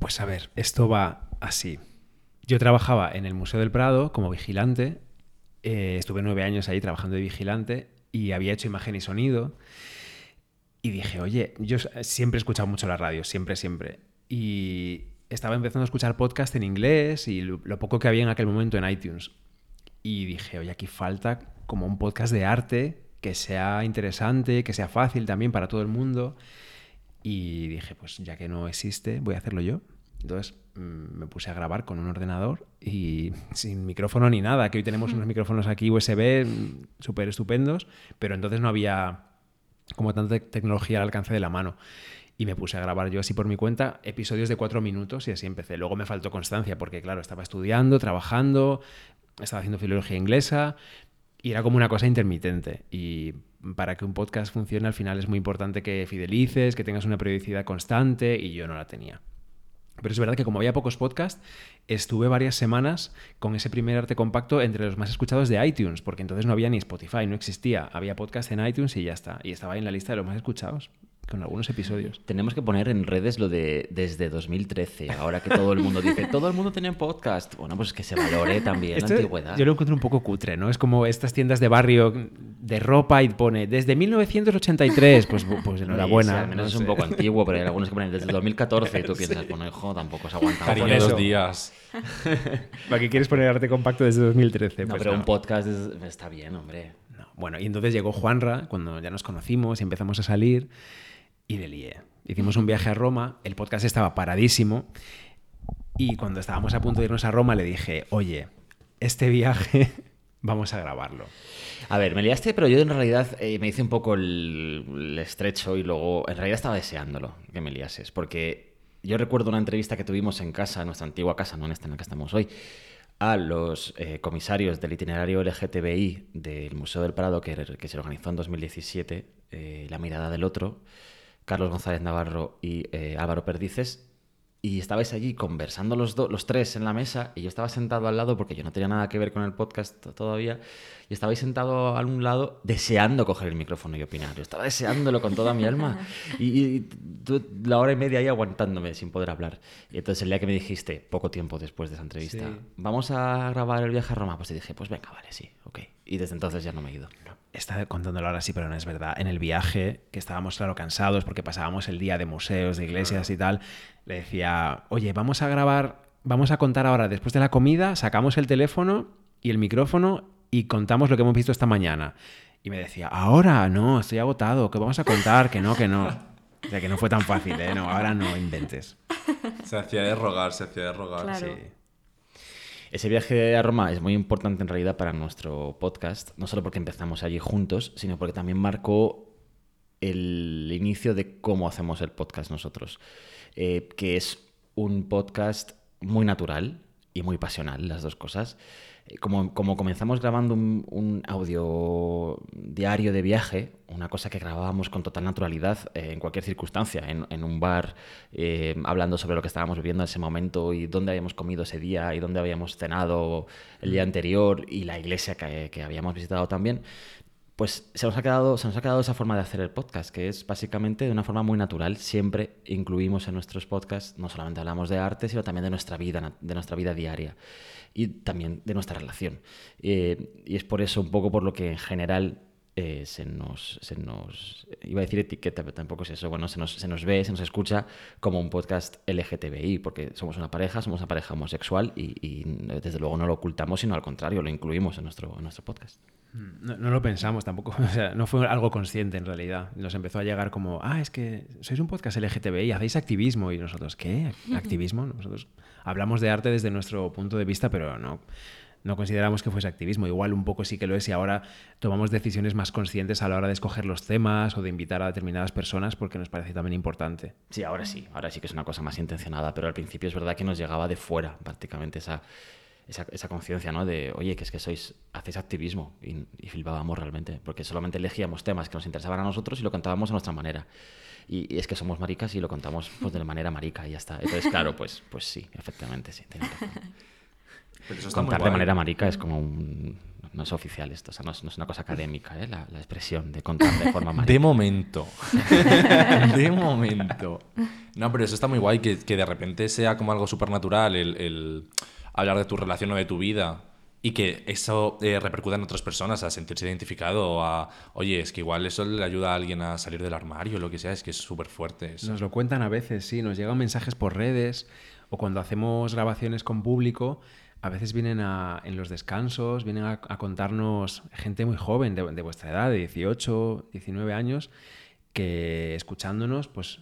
Pues a ver, esto va así. Yo trabajaba en el Museo del Prado como vigilante. Eh, estuve nueve años ahí trabajando de vigilante y había hecho imagen y sonido. Y dije, oye, yo siempre he escuchado mucho la radio, siempre, siempre. Y estaba empezando a escuchar podcast en inglés y lo poco que había en aquel momento en iTunes. Y dije, oye, aquí falta como un podcast de arte que sea interesante, que sea fácil también para todo el mundo. Y dije, pues ya que no existe, voy a hacerlo yo. Entonces mm, me puse a grabar con un ordenador y sin micrófono ni nada, que hoy tenemos unos micrófonos aquí USB mm, súper estupendos, pero entonces no había como tanta te- tecnología al alcance de la mano. Y me puse a grabar yo así por mi cuenta episodios de cuatro minutos y así empecé. Luego me faltó constancia porque, claro, estaba estudiando, trabajando, estaba haciendo filología inglesa y era como una cosa intermitente. Y para que un podcast funcione al final es muy importante que fidelices, que tengas una periodicidad constante y yo no la tenía. Pero es verdad que como había pocos podcasts, estuve varias semanas con ese primer arte compacto entre los más escuchados de iTunes, porque entonces no había ni Spotify, no existía. Había podcast en iTunes y ya está. Y estaba ahí en la lista de los más escuchados, con algunos episodios. Tenemos que poner en redes lo de desde 2013, ahora que todo el mundo dice, todo el mundo tenía podcast. Bueno, pues que se valore también Esto la antigüedad. yo lo encuentro un poco cutre, ¿no? Es como estas tiendas de barrio de ropa y pone desde 1983. Pues, pues enhorabuena. Sí, al menos no es un poco antiguo, pero hay algunos que ponen desde 2014 y tú piensas, bueno, hijo, tampoco se aguanta. Cariño, dos días. ¿Para qué quieres poner arte compacto desde 2013? No, Pues pero no. un podcast es- está bien, hombre. No. Bueno, y entonces llegó Juanra, cuando ya nos conocimos y empezamos a salir, y le lié. Hicimos un viaje a Roma, el podcast estaba paradísimo, y cuando estábamos a punto de irnos a Roma le dije, oye, este viaje vamos a grabarlo. A ver, me liaste, pero yo en realidad eh, me hice un poco el, estrecho y luego en realidad estaba deseándolo que me liases, porque yo recuerdo una entrevista que tuvimos en casa, en nuestra antigua casa, no en esta en la que estamos hoy, a los eh, comisarios del itinerario LGTBI del Museo del Prado, que, que se organizó en 2017, eh, La mirada del otro, Carlos González Navarro y eh, Álvaro Perdices, y estabais allí conversando los, los tres en la mesa y yo estaba sentado al lado porque yo no tenía nada que ver con el podcast to- todavía y estabais sentado a un lado deseando coger el micrófono y opinar. Yo estaba deseándolo con toda mi alma y, y tú la hora y media ahí aguantándome sin poder hablar. Y entonces el día que me dijiste, poco tiempo después de esa entrevista, Sí. vamos a grabar el viaje a Roma, pues te dije, pues venga, vale, sí, ok. Y desde entonces ya no me he ido. Está contándolo ahora sí, pero no es verdad. En el viaje, que estábamos, claro, cansados porque pasábamos el día de museos, de iglesias y tal, le decía, oye, vamos a grabar, vamos a contar ahora, después de la comida, sacamos el teléfono y el micrófono y contamos lo que hemos visto esta mañana. Y me decía, ahora no, estoy agotado, que vamos a contar, que no, que no. O sea, que no fue tan fácil, ¿eh? No, ahora no inventes. Se hacía de rogar, se hacía de rogar. Claro. Sí. Ese viaje a Roma es muy importante en realidad para nuestro podcast, no solo porque empezamos allí juntos, sino porque también marcó el inicio de cómo hacemos el podcast nosotros, Eh, que es un podcast muy natural y muy pasional, las dos cosas. Eh, Como, como comenzamos grabando un, un audio diario de viaje, una cosa que grabábamos con total naturalidad eh, en cualquier circunstancia, en, en un bar, eh, hablando sobre lo que estábamos viviendo en ese momento y dónde habíamos comido ese día y dónde habíamos cenado el día anterior y la iglesia que, que habíamos visitado también, pues se nos, ha quedado, se nos ha quedado esa forma de hacer el podcast, que es básicamente de una forma muy natural. Siempre incluimos en nuestros podcasts, no solamente hablamos de arte, sino también de nuestra vida, de nuestra vida diaria y también de nuestra relación. Eh, y es por eso un poco por lo que en general eh, se, nos, se nos... Iba a decir etiqueta, pero tampoco es eso. Bueno, se nos, se nos ve, se nos escucha como un podcast LGTBI, porque somos una pareja, somos una pareja homosexual y, desde luego no lo ocultamos, sino al contrario, lo incluimos en nuestro, nuestro podcast. No, no lo pensamos tampoco, o sea, no fue algo consciente en realidad. Nos empezó a llegar como, ah, es que sois un podcast LGTBI, hacéis activismo y nosotros, ¿qué? ¿Activismo? Nosotros hablamos de arte desde nuestro punto de vista, pero no, no consideramos que fuese activismo. Igual un poco sí que lo es y ahora tomamos decisiones más conscientes a la hora de escoger los temas o de invitar a determinadas personas porque nos parece también importante. Sí, ahora sí, ahora sí que es una cosa más intencionada, pero al principio es verdad que nos llegaba de fuera prácticamente esa, esa, esa conciencia, ¿no? De, oye, que es que sois, hacéis activismo y, y flipábamos realmente, porque solamente elegíamos temas que nos interesaban a nosotros y lo contábamos a nuestra manera. Y, y es que somos maricas y lo contamos pues de manera marica y ya está. Entonces, claro, pues, pues sí, efectivamente, sí, tienes razón. Pero eso está muy Contar de guay. manera marica es como un... No es oficial esto, o sea, no es, no es una cosa académica, ¿eh? la, la expresión de contar de forma marica. De momento. de momento. No, pero eso está muy guay, que, que de repente sea como algo súper natural el, el hablar de tu relación o de tu vida y que eso eh, repercuta en otras personas a sentirse identificado o a, oye, es que igual eso le ayuda a alguien a salir del armario lo que sea, es que es súper fuerte. Nos lo cuentan a veces, sí, nos llegan mensajes por redes o cuando hacemos grabaciones con público, a veces vienen a- en los descansos, vienen a, contarnos gente muy joven, de, de vuestra edad, de 18, 19 años, que escuchándonos, pues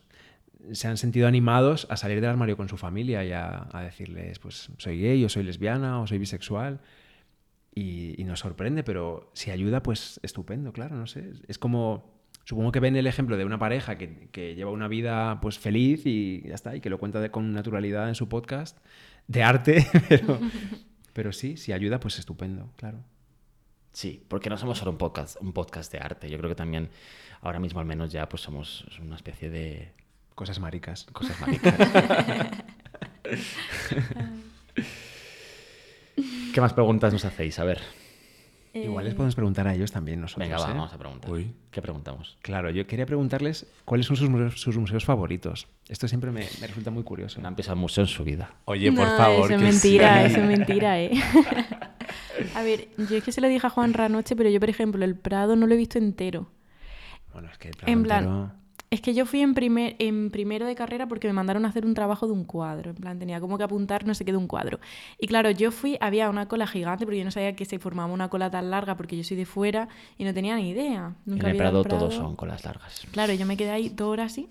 se han sentido animados a salir del armario con su familia y a decirles, pues soy gay o soy lesbiana o soy bisexual. Y, y nos sorprende, pero si ayuda, pues estupendo, claro, no sé. Es como, supongo que ven el ejemplo de una pareja que, que lleva una vida pues feliz y ya está, y que lo cuenta de- con naturalidad en su podcast de arte, pero, pero sí, si ayuda, pues estupendo, claro. Sí, porque no somos solo un podcast, un podcast de arte. Yo creo que también, ahora mismo al menos ya, pues somos una especie de Cosas maricas. cosas maricas. ¿Qué más preguntas nos hacéis? A ver. Igual les podemos preguntar a ellos también nosotros. Venga, va, ¿eh? vamos a preguntar. Uy. ¿Qué preguntamos? Claro, yo quería preguntarles cuáles son sus museos, sus museos favoritos. Esto siempre me, me resulta muy curioso. No ha empezado museo en su vida. Oye, por favor, Eso es mentira, sí. eso es mentira, ¿eh? a ver, yo es que se lo dije a Juan anoche, pero yo, por ejemplo, el Prado no lo he visto entero. Bueno, es que el En plan plan, entero- Es que yo fui en, primer, en primero de carrera porque me mandaron a hacer un trabajo de un cuadro. En plan, tenía como que apuntar no sé qué de un cuadro. Y claro, yo fui, había una cola gigante porque yo no sabía que se formaba una cola tan larga porque yo soy de fuera y no tenía ni idea. Nunca en el había Prado todos son colas largas. Claro, yo me quedé ahí dos horas así.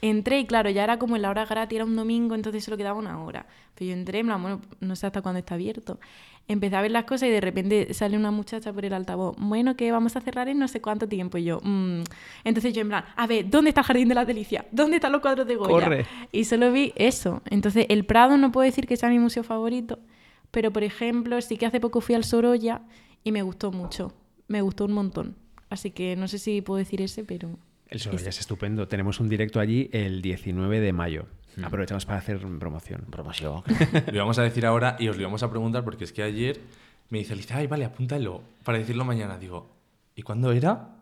Entré y claro, ya era como en la hora gratis, era un domingo, entonces solo quedaba una hora. Pero yo entré, en plan, bueno, no sé hasta cuándo está abierto. Empecé a ver las cosas y de repente sale una muchacha por el altavoz, bueno, que vamos a cerrar en no sé cuánto tiempo. Y yo, "Mm". entonces yo en plan, a ver, ¿dónde está el Jardín de las Delicias? ¿Dónde están los cuadros de Goya? Corre. Y solo vi eso. Entonces, el Prado no puedo decir que sea mi museo favorito, pero por ejemplo, sí que hace poco fui al Sorolla y me gustó mucho. Me gustó un montón. Así que no sé si puedo decir ese, pero... El Sorolla es estupendo. Tenemos un directo allí el 19 de mayo. Mm. Aprovechamos para hacer promoción. Promoción. Lo íbamos a decir ahora y os lo íbamos a preguntar porque es que ayer me dice Alicia, ay, vale, apúntalo para decirlo mañana. Digo, ¿y cuándo era?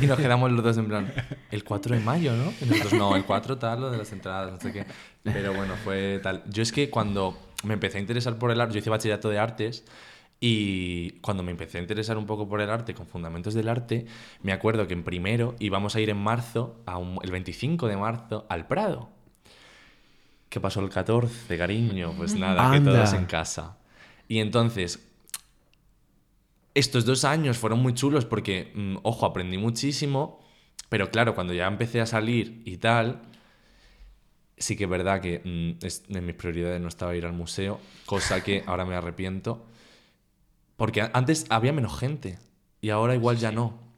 Y nos quedamos los dos en plan, el 4 de mayo, ¿no? Y nosotros, no, el 4 tal, lo de las entradas, no sé qué. Pero bueno, fue tal. Yo es que cuando me empecé a interesar por el arte, yo hice bachillerato de artes y cuando me empecé a interesar un poco por el arte, con fundamentos del arte, me acuerdo que en primero íbamos a ir en marzo, a un- el 25 de marzo, al Prado. ¿Qué pasó el 14, cariño? Pues nada, que todos en casa. Y entonces, estos dos años fueron muy chulos porque, mm, ojo, aprendí muchísimo, pero claro, cuando ya empecé a salir y tal, sí que es verdad que mm, es- en mis prioridades no estaba ir al museo, cosa que ahora me arrepiento, porque antes había menos gente y ahora igual ya no.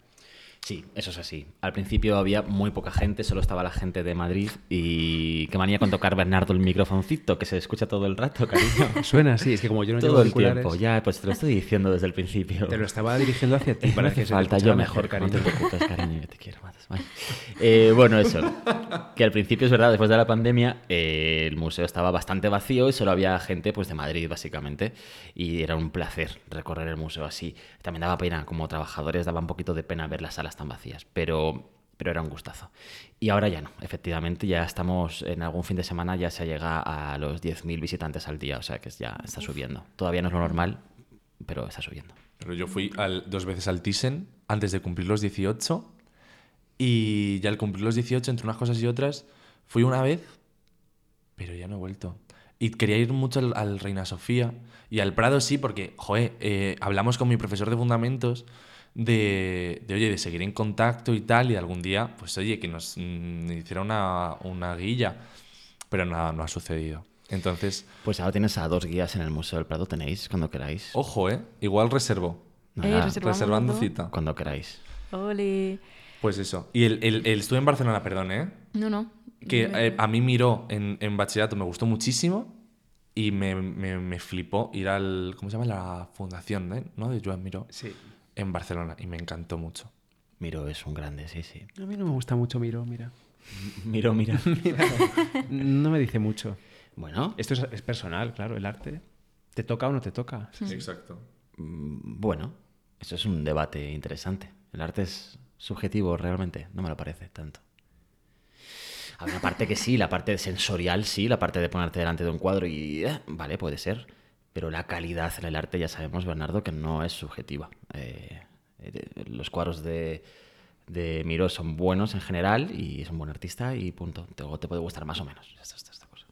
Sí, eso es así. Al principio había muy poca gente, solo estaba la gente de Madrid y qué manía con tocar Bernardo el microfoncito, que se escucha todo el rato, cariño. Suena así, es que como yo no llevo todo el auriculares, tiempo, ya, pues te lo estoy diciendo desde el principio. te lo estaba dirigiendo hacia ti para que se te falta, escuchara yo mejor, cariño. no te preocupes, cariño, yo te quiero más. Eh, bueno, eso. Que al principio es verdad, después de la pandemia, eh, el museo estaba bastante vacío y solo había gente pues de Madrid, básicamente. Y era un placer recorrer el museo así. También daba pena, como trabajadores, daba un poquito de pena ver las salas tan vacías, pero, pero era un gustazo. Y ahora ya no, efectivamente, ya estamos en algún fin de semana, ya se llega a los 10.000 visitantes al día, o sea que ya está subiendo. Todavía no es lo normal, pero está subiendo. Pero yo fui al- dos veces al Thyssen antes de cumplir los 18 y ya al cumplir los 18, entre unas cosas y otras, fui una vez, pero ya no he vuelto. Y quería ir mucho al, al Reina Sofía y al Prado sí, porque, joder, eh, hablamos con mi profesor de fundamentos de, de, oye, de seguir en contacto y tal, y algún día, pues oye, que nos mm, hiciera una, una guilla, pero nada, no ha sucedido. Entonces, Pues ahora tienes a dos guías en el Museo del Prado, tenéis cuando queráis. ojo, ¿eh? Igual reservo, Eh, reservando cita. cuando queráis. Ole. Pues eso. Y el, el- el- estuve en Barcelona, perdón, ¿eh? No, no. Que eh, a mí miró en, en bachillerato, me gustó muchísimo. Y me, me- me flipó ir al. ¿Cómo se llama? La fundación, ¿eh? ¿no? De Joan Miró. Sí. En Barcelona. Y me encantó mucho. Miro es un grande, sí, sí. A mí no me gusta mucho Miro, mira. Miro, mira. No me dice mucho. bueno, Esto es, es personal, claro, el arte. ¿Te toca o no te toca? Exacto. mm, bueno, eso es un debate interesante. El arte es subjetivo realmente, no me lo parece tanto. Hay una parte que sí, la parte sensorial sí, la parte de ponerte delante de un cuadro y, eh, vale, puede ser. Pero la calidad en el arte ya sabemos, Bernardo, que no es subjetiva. Eh, eh, los cuadros de, de Miró son buenos en general y es un buen artista y punto. Te, te puede gustar más o menos. Esta, esta- esta cosa.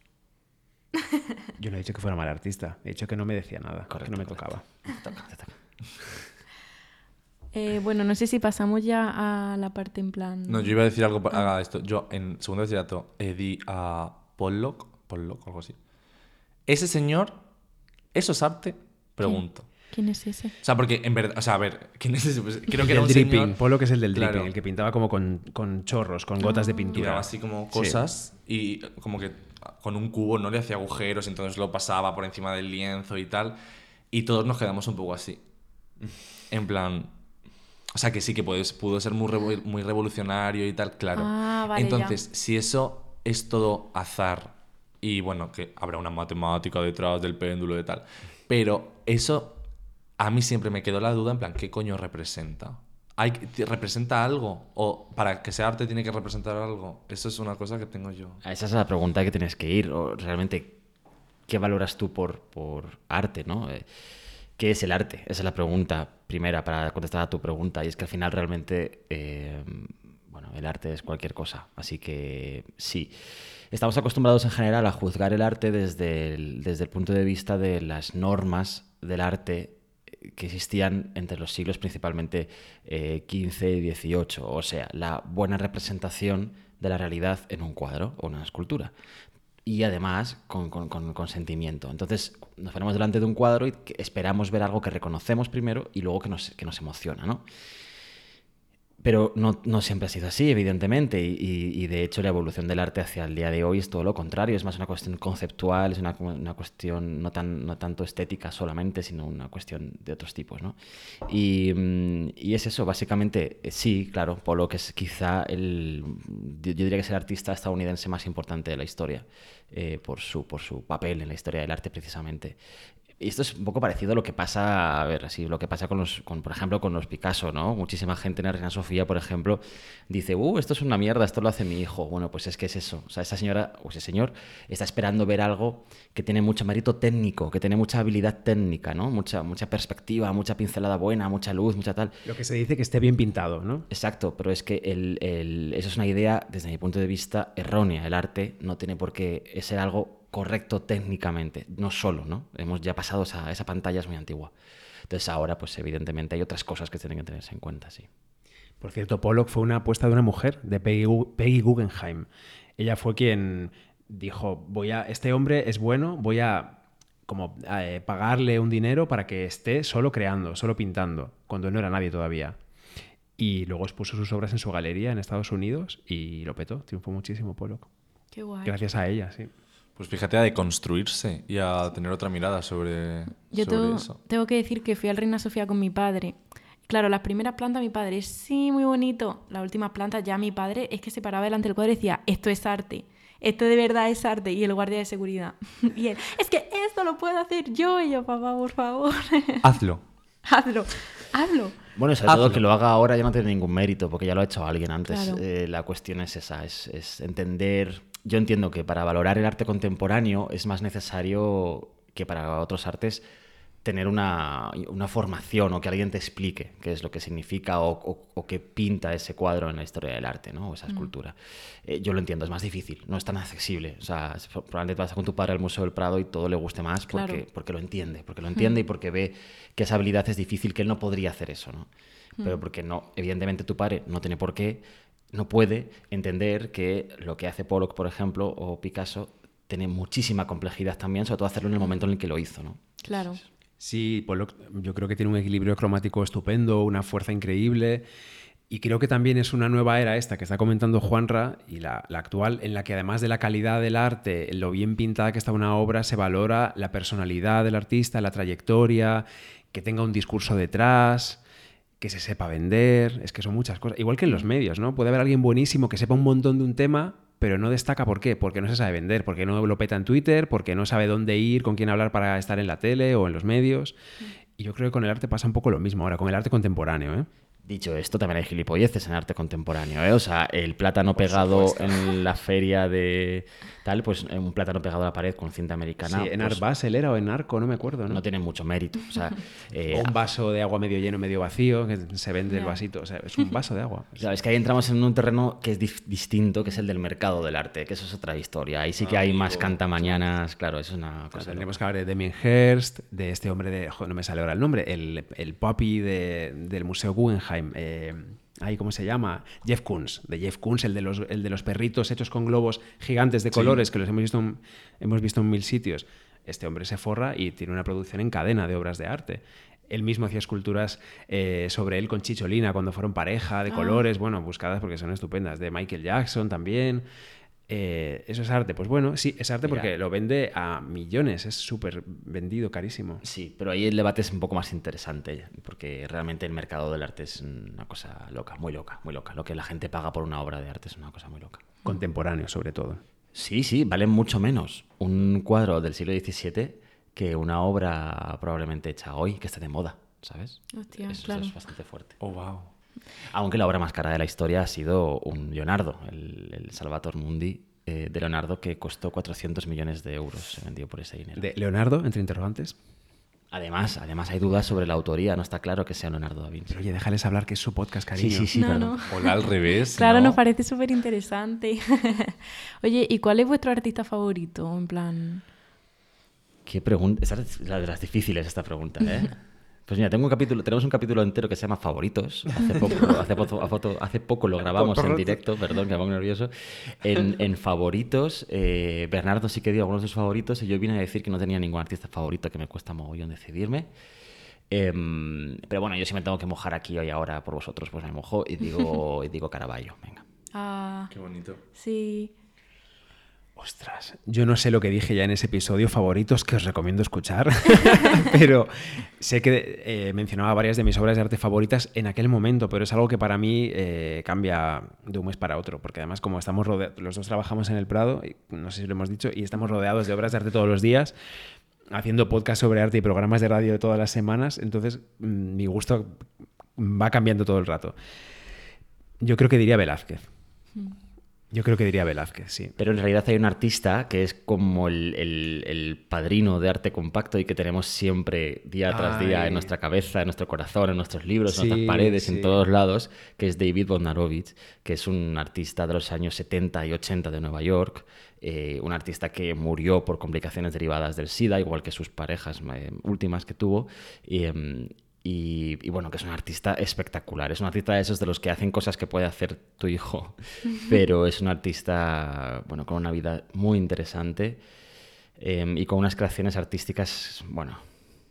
Yo no he dicho que fuera mal artista. He dicho que no me decía nada, que Correcto, no me correcto. tocaba. Te toca, te toca. Eh, bueno, no sé si pasamos ya a la parte en plan... No, yo iba a decir algo para esto. Yo en segundo bachillerato eh, di a Pollock, Pollock, algo así. Ese señor, ¿eso es arte? Pregunto. ¿Quién es ese? O sea, porque en verdad, o sea, a ver, ¿quién es ese? Pues creo que el era un dripping, señor Polo que es el del Claro. dripping, el que pintaba como con, con chorros, con gotas de y pintura. daba así como Sí. cosas y como que con un cubo no le hacía agujeros, entonces lo pasaba por encima del lienzo y tal. Y todos nos quedamos un poco así. En plan. O sea, que sí, que puede, pudo ser muy, revo- muy revolucionario y tal, claro. Ah, vale, ya. entonces, si eso es todo azar y bueno, que habrá una matemática detrás del péndulo y tal, pero eso a mí siempre me quedó la duda en plan, ¿qué coño representa? ¿Hay, ¿Representa algo? ¿O para que sea arte tiene que representar algo? Eso es una cosa que tengo yo. A Esa es la pregunta que tienes que ir. O realmente, ¿qué valoras tú por, por arte, no? Eh, ¿Qué es el arte? Esa es la pregunta primera para contestar a tu pregunta. Y es que al final realmente, eh, bueno, el arte es cualquier cosa. Así que sí. Estamos acostumbrados en general a juzgar el arte desde el, desde el punto de vista de las normas del arte que existían entre los siglos principalmente eh, 15 y 18, o sea, la buena representación de la realidad en un cuadro o una escultura. Y además con, con- con- con sentimiento. Entonces nos ponemos delante de un cuadro y esperamos ver algo que reconocemos primero y luego que nos, que nos emociona, ¿no? Pero no, no siempre ha sido así, evidentemente, y, y- de hecho la evolución del arte hacia el día de hoy es todo lo contrario, es más una cuestión conceptual, es una, una cuestión no, tan, no tanto estética solamente, sino una cuestión de otros tipos, ¿no? Y, mm, y es eso, básicamente, eh, sí, claro, Pollock es quizá el, yo diría que es el artista estadounidense más importante de la historia, eh, por, su, por su papel en la historia del arte precisamente. Y esto es un poco parecido a lo que pasa, a ver, así, lo que pasa con los, con, por ejemplo, con los Picasso, ¿no? Muchísima gente en la Reina Sofía, por ejemplo, dice, uh, esto es una mierda, esto lo hace mi hijo. Bueno, pues es que es eso. O sea, esa señora o ese señor está esperando ver algo que tiene mucho mérito técnico, que tiene mucha habilidad técnica, ¿no? Mucha, mucha perspectiva, mucha pincelada buena, mucha luz, mucha tal. Lo que se dice que esté bien pintado, ¿no? Exacto, pero es que el, el- eso es una idea, desde mi punto de vista, errónea. El arte no tiene por qué ser algo correcto técnicamente, no solo, ¿no? Hemos ya pasado esa, esa pantalla, es muy antigua. Entonces ahora, pues evidentemente hay otras cosas que tienen que tenerse en cuenta, sí. Por cierto, Pollock fue una apuesta de una mujer, de Peggy, Gu- Peggy Guggenheim. Ella fue quien dijo, voy a, este hombre es bueno, voy a como eh, pagarle un dinero para que esté solo creando, solo pintando, cuando no era nadie todavía. Y luego expuso sus obras en su galería en Estados Unidos y lo petó, triunfó muchísimo Pollock. Qué guay. Gracias a ella, sí. Pues fíjate a deconstruirse y a tener otra mirada sobre, Yo sobre tengo, eso. tengo que decir que fui al Reina Sofía con mi padre. Claro, las primeras plantas mi padre, sí, muy bonito. Las últimas plantas ya mi padre es que se paraba delante del cuadro y decía, esto es arte. Esto de verdad es arte. Y el guardia de seguridad. Y él, es que esto lo puedo hacer yo. Y yo, papá, por favor, Hazlo. hazlo, hazlo. Bueno, sobre Hazlo. todo que lo haga ahora ya no tiene ningún mérito, porque ya lo ha hecho alguien antes. Claro. Eh, la cuestión es esa, es, es entender... Yo entiendo que para valorar el arte contemporáneo es más necesario que para otros artes tener una, una formación o que alguien te explique qué es lo que significa o, o- o qué pinta ese cuadro en la historia del arte, ¿no? O esa escultura. Eh, yo lo entiendo, es más difícil, no es tan accesible. O sea, probablemente vas con tu padre al Museo del Prado y todo le guste más porque, Claro. porque lo entiende, porque lo entiende y porque ve que esa habilidad es difícil, que él no podría hacer eso, ¿no? Pero porque no, evidentemente tu padre no tiene por qué, no puede entender que lo que hace Pollock, por ejemplo, o Picasso, tiene muchísima complejidad también, sobre todo hacerlo en el momento en el que lo hizo, ¿no? Claro. Sí, Pollock yo creo que tiene un equilibrio cromático estupendo, una fuerza increíble. Y creo que también es una nueva era esta que está comentando Juanra y la, la, actual, en la que además de la calidad del arte, lo bien pintada que está una obra, se valora la personalidad del artista, la trayectoria, que tenga un discurso detrás, que se sepa vender. Es que son muchas cosas. Igual que en los medios, ¿no? Puede haber alguien buenísimo que sepa un montón de un tema, pero no destaca por qué, porque no se sabe vender, porque no lo peta en Twitter, porque no sabe dónde ir, con quién hablar para estar en la tele o en los medios. Y yo creo que con el arte pasa un poco lo mismo ahora, con el arte contemporáneo. ¿eh? Dicho esto, también hay gilipolleces en arte contemporáneo, ¿eh? O sea, el plátano pegado en la feria de tal, pues un plátano pegado a la pared con cinta americana. Sí, en pues, Art Basel era o en Arco, no me acuerdo, ¿no? No tiene mucho mérito. O, sea, eh, o un vaso de agua medio lleno, medio vacío, que se vende el vasito. O sea, es un vaso de agua. Claro, es que ahí entramos en un terreno que es distinto, que es el del mercado del arte, que eso es otra historia. Ahí sí que hay más cantamañanas, claro, eso es una cosa. tendríamos que hablar de Damien Hirst, de este hombre de. Joder, no me sale ahora el nombre, el, el puppy de, del Museo Guggenheim. Eh, Ahí, ¿cómo se llama? Jeff Koons, de Jeff Koons, el de los, el de los perritos hechos con globos gigantes de colores sí. que los hemos visto, en, hemos visto en mil sitios. Este hombre se forra y tiene una producción en cadena de obras de arte. Él mismo hacía esculturas eh, sobre él con Chicholina cuando fueron pareja, de ah. colores, bueno, buscadas porque son estupendas. De Michael Jackson también. Eh, ¿Eso es arte? Pues bueno, sí, es arte porque lo vende a millones, es súper vendido, carísimo. Sí, pero ahí el debate es un poco más interesante, porque realmente el mercado del arte es una cosa loca, muy loca, muy loca. Lo que la gente paga por una obra de arte es una cosa muy loca. Contemporáneo, sobre todo. Sí, sí, valen mucho menos un cuadro del siglo XVII que una obra probablemente hecha hoy, que está de moda, ¿sabes? Hostia, Eso claro. es bastante fuerte. Oh, wow. Aunque la obra más cara de la historia ha sido un Leonardo, el, el Salvator Mundi eh, de Leonardo, que costó 400 millones de euros, se vendió por ese dinero. ¿De Leonardo, entre interrogantes? Además, además hay dudas sobre la autoría, no está claro que sea Leonardo da Vinci. Pero oye, déjales hablar que es su podcast, cariño. Sí, sí, sí, No. Hola, al revés. Claro, ¿no? nos parece súper interesante. Oye, ¿y cuál es vuestro artista favorito? En plan. Qué pregunta, es la de las difíciles esta pregunta, ¿eh? Pues mira, tengo un capítulo, tenemos un capítulo entero que se llama Favoritos. Hace poco, hace poco, hace lo grabamos en directo, perdón, que me pongo nervioso. En, en Favoritos, eh, Bernardo sí que dio algunos de sus favoritos y yo vine a decir que no tenía ningún artista favorito, que me cuesta mogollón decidirme. Em, pero bueno, yo si me tengo que mojar aquí hoy ahora por vosotros, pues me mojo y digo, y digo Caravaggio, venga. Ah, Qué bonito. sí. Ostras, yo no sé lo que dije ya en ese episodio favoritos que os recomiendo escuchar, pero sé que eh, mencionaba varias de mis obras de arte favoritas en aquel momento, pero es algo que para mí eh, cambia de un mes para otro, porque además como estamos rodeados, los dos trabajamos en el Prado, no sé si lo hemos dicho, y estamos rodeados de obras de arte todos los días, haciendo podcast sobre arte y programas de radio todas las semanas, entonces mm, mi gusto va cambiando todo el rato. Yo creo que diría Velázquez. Yo creo que diría Velázquez, sí. Pero en realidad hay un artista que es como el, el- el padrino de arte compacto y que tenemos siempre día tras día en nuestra cabeza, en nuestro corazón, en nuestros libros, en nuestras paredes, sí. en todos lados, que es David Bodnarovich, que es un artista de los años 70 y 80 de Nueva York, eh, un artista que murió por complicaciones derivadas del SIDA, igual que sus parejas eh, últimas que tuvo. Em, y, y bueno, que es un artista espectacular. Es un artista de esos de los que hacen cosas que puede hacer tu hijo, pero es un artista, bueno, con una vida muy interesante eh, y con unas creaciones artísticas, bueno,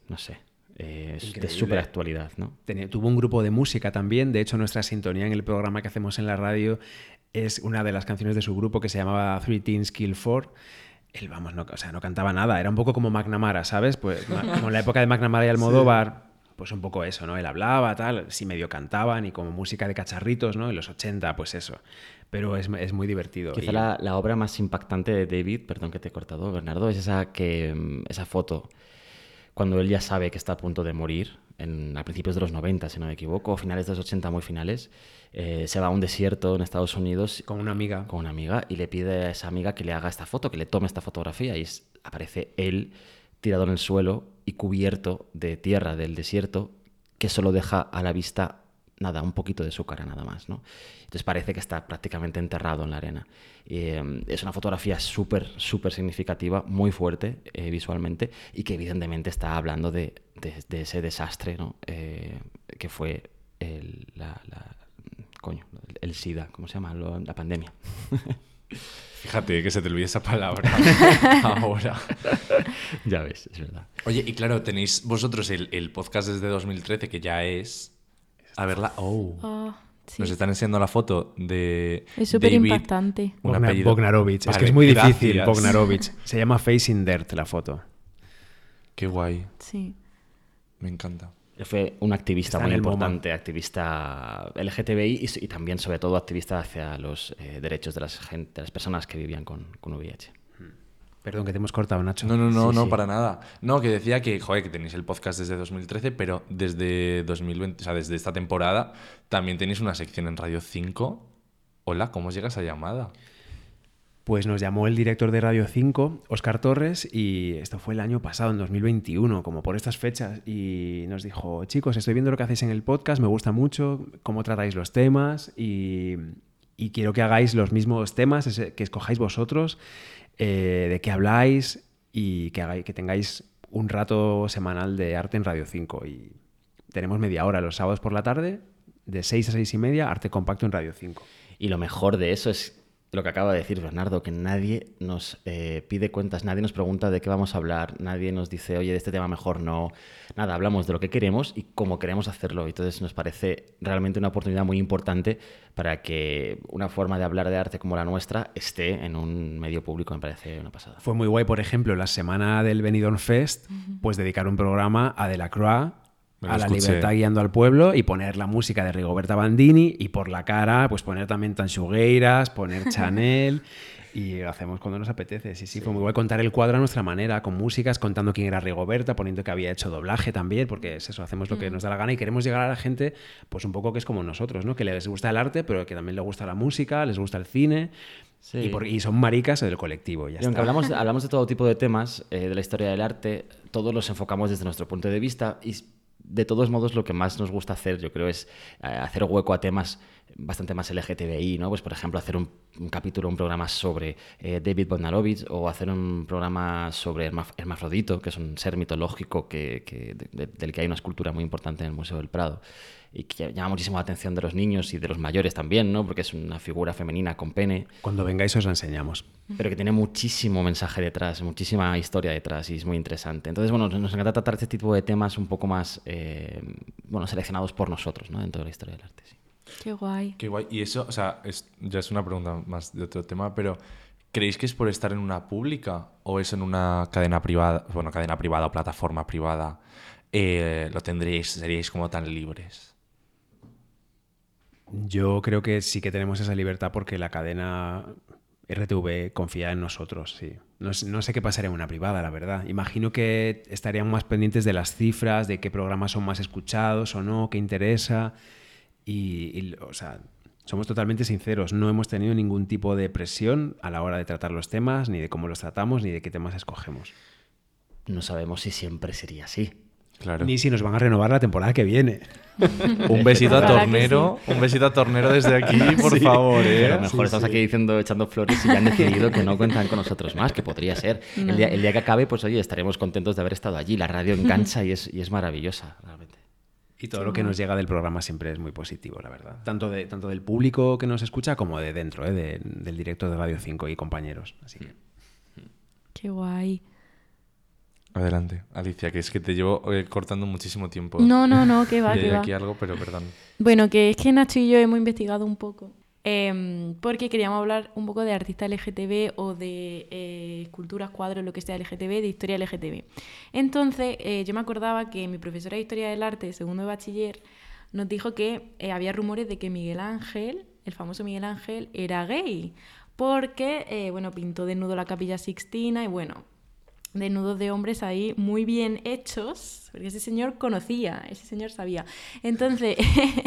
no sé, eh, de súper actualidad, ¿no? Tenía- tuvo un grupo de música también. De hecho, nuestra sintonía en el programa que hacemos en la radio es una de las canciones de su grupo que se llamaba Three Teens Kill Four. Él, vamos, no, o sea, no cantaba nada. Era un poco como McNamara, ¿sabes? Pues como en la época de McNamara y Almodóvar, pues un poco eso, ¿no? Él hablaba, tal, sí medio cantaban y como música de cacharritos, ¿no? En los 80, pues eso. Pero es, es muy divertido. Quizá Y- la, la obra más impactante de David, perdón que te he cortado, Bernardo, es esa, que, mm, esa foto cuando él ya sabe que está a punto de morir, en, a principios de los 90, si no me equivoco, o finales de los 80, muy finales, eh, se va a un desierto en Estados Unidos Con una amiga. con una amiga y le pide a esa amiga que le haga esta foto, que le tome esta fotografía y es- aparece él tirado en el suelo y cubierto de tierra del desierto que solo deja a la vista nada, un poquito de su cara nada más, ¿no? Entonces parece que está prácticamente enterrado en la arena. Eh, es una fotografía súper, súper significativa, muy fuerte eh, visualmente y que evidentemente está hablando de, de- ese desastre, ¿no? Eh, que fue el, coño, el SIDA, ¿cómo se llama? La pandemia. Fíjate que se te olvide esa palabra ahora. ya ves, es verdad. Oye, y claro, tenéis vosotros el, el podcast desde 2013, que ya es. A verla. Oh. Oh, Sí. Nos están enseñando la foto de Es súper impactante. Bogna- Bognarovich. es Vale, que es muy difícil, gracias. Bognarovich. Se llama Facing Dirt la foto. Qué guay, Sí. me encanta. Fue un activista Está muy importante, activista LGTBI y, también, sobre todo, activista hacia los eh, derechos de las, gen- de las personas que vivían con, con VIH. Perdón, que te hemos cortado, Nacho. No, no, no, Sí, no, sí. para nada. No, que decía que, joder, que tenéis el podcast desde 2013, pero desde 2020, o sea, desde esta temporada, también tenéis una sección en Radio 5. Hola, ¿cómo os llega esa llamada? Pues nos llamó el director de Radio 5, Oscar Torres, y esto fue el año pasado, en 2021, como por estas fechas, y nos dijo, chicos, estoy viendo lo que hacéis en el podcast, me gusta mucho cómo tratáis los temas y, quiero que hagáis los mismos temas, que escojáis vosotros, eh, de qué habláis y que, hagáis, que tengáis un rato semanal de arte en Radio 5. Y tenemos media hora los sábados por la tarde, de 6 a 6 y media, arte compacto en Radio 5. Y lo mejor de eso es lo que acaba de decir Bernardo, que nadie nos eh, pide cuentas, nadie nos pregunta de qué vamos a hablar, nadie nos dice, oye, de este tema mejor no. Nada, hablamos de lo que queremos y cómo queremos hacerlo. Y Entonces nos parece realmente una oportunidad muy importante para que una forma de hablar de arte como la nuestra esté en un medio público, me parece una pasada. Fue muy guay, por ejemplo, la semana del Benidorm Fest, pues dedicar un programa a Delacroix, a la escuché. libertad guiando al pueblo y poner la música de Rigoberta Bandini y por la cara, pues poner también Tanchugueiras, poner Chanel y hacemos cuando nos apetece. Sí, sí, fue muy guay contar el cuadro a nuestra manera, con músicas, contando quién era Rigoberta, poniendo que había hecho doblaje también, porque es eso, hacemos lo que nos da la gana y queremos llegar a la gente, pues un poco que es como nosotros, ¿no? Que les gusta el arte, pero que también les gusta la música, les gusta el cine. Sí. Y, por- y son maricas del colectivo. Ya Y aunque hablamos, hablamos de todo tipo de temas eh, de la historia del arte, todos los enfocamos desde nuestro punto de vista y de todos modos lo que más nos gusta hacer, yo creo, es eh, hacer hueco a temas bastante más LGTBI, ¿no? Pues por ejemplo hacer un, capítulo, un programa sobre eh, David Bodnarovich o hacer un programa sobre Hermaf- Hermafrodito, que es un ser mitológico que, que- de- de- del que hay una escultura muy importante en el Museo del Prado y que llama muchísimo la atención de los niños y de los mayores también, ¿no? Porque es una figura femenina con pene Cuando vengáis os la enseñamos. pero que tiene muchísimo mensaje detrás, muchísima historia detrás y es muy interesante. Entonces, bueno, nos encanta tratar este tipo de temas un poco más, eh, bueno, seleccionados por nosotros, ¿no? Dentro de la historia del arte, sí. Qué guay. Qué guay. Y eso, o sea, es- ya es una pregunta más de otro tema, pero ¿creéis que es por estar en una pública o es en una cadena privada, bueno, cadena privada o plataforma privada, eh, lo tendríais, seríais como tan libres? Yo creo que sí que tenemos esa libertad porque la cadena RTV confía en nosotros. No, sé qué pasaría en una privada, la verdad. Imagino que estarían más pendientes de las cifras, de qué programas son más escuchados o no, qué interesa. Y, o sea, somos totalmente sinceros. No hemos tenido ningún tipo de presión a la hora de tratar los temas, ni de cómo los tratamos, ni de qué temas escogemos. No sabemos si siempre sería así. Claro. Ni si nos van a renovar la temporada que viene. Un besito a Tornero, un besito a Tornero desde aquí, por favor, A ¿eh? lo mejor estamos aquí diciendo, echando flores y ya han decidido que no cuentan con nosotros más, que podría ser. El, día, el día que acabe, pues oye, estaremos contentos de haber estado allí. La radio engancha y es, y es maravillosa, realmente. Y todo lo que nos llega del programa siempre es muy positivo, la verdad. Tanto, de, tanto del público que nos escucha como de dentro, ¿eh? de- del director de Radio 5 y compañeros. Así que. Qué guay. Adelante, Alicia, que es que te llevo eh, cortando muchísimo tiempo. No, no, no, que va, Y hay que va. aquí algo, pero perdón. Bueno, que es que Nacho y yo hemos investigado un poco. em, porque queríamos hablar un poco de artistas LGTB o de eh, esculturas, cuadros, lo que sea LGTB, de historia LGTB. Entonces, eh, yo me acordaba que mi profesora de Historia del Arte, segundo de bachiller, nos dijo que eh, había rumores de que Miguel Ángel, el famoso Miguel Ángel, era gay. Porque, bueno, pintó desnudo la Capilla Sixtina y, bueno, desnudos de hombres ahí muy bien hechos, porque ese señor conocía, ese señor sabía. Entonces,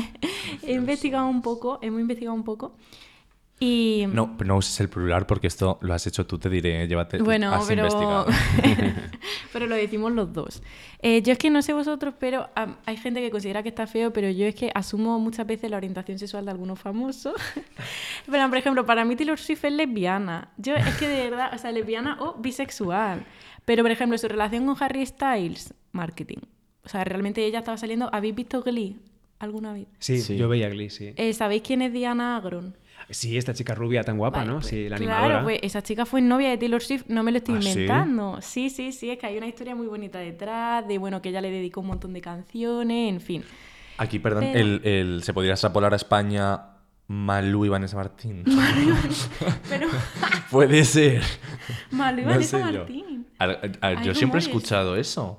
he investigado un poco, hemos investigado un poco y... No, pero no uses el plural porque esto lo has hecho tú, te diré, llévate. Bueno, has pero... investigado. pero lo decimos los dos. Eh, yo es que no sé vosotros, pero am, hay gente que considera que está feo, pero yo es que asumo muchas veces la orientación sexual de algunos famosos. pero, por ejemplo, para mí Taylor Swift es lesbiana. Yo es que de verdad, o sea, lesbiana o bisexual. Pero, por ejemplo, su relación con Harry Styles, marketing. O sea, realmente ella estaba saliendo... ¿Habéis visto Glee alguna vez? Sí, Sí. yo veía Glee, sí. Eh, ¿Sabéis quién es Diana Agron? Sí, esta chica rubia tan guapa, Vale, ¿no? pues, sí, la claro, animadora. pues esa chica fue novia de Taylor Swift, no me lo estoy ¿Ah, inventando. Sí? sí, sí, es que hay una historia muy bonita detrás, de bueno, que ella le dedicó un montón de canciones, en fin. Aquí, perdón, Pero- el, el- se podría extrapolar a España Malú y Vanessa Martín. Pero Puede ser. Malú y No Vanessa. Martín. A- a- yo siempre he escuchado eso.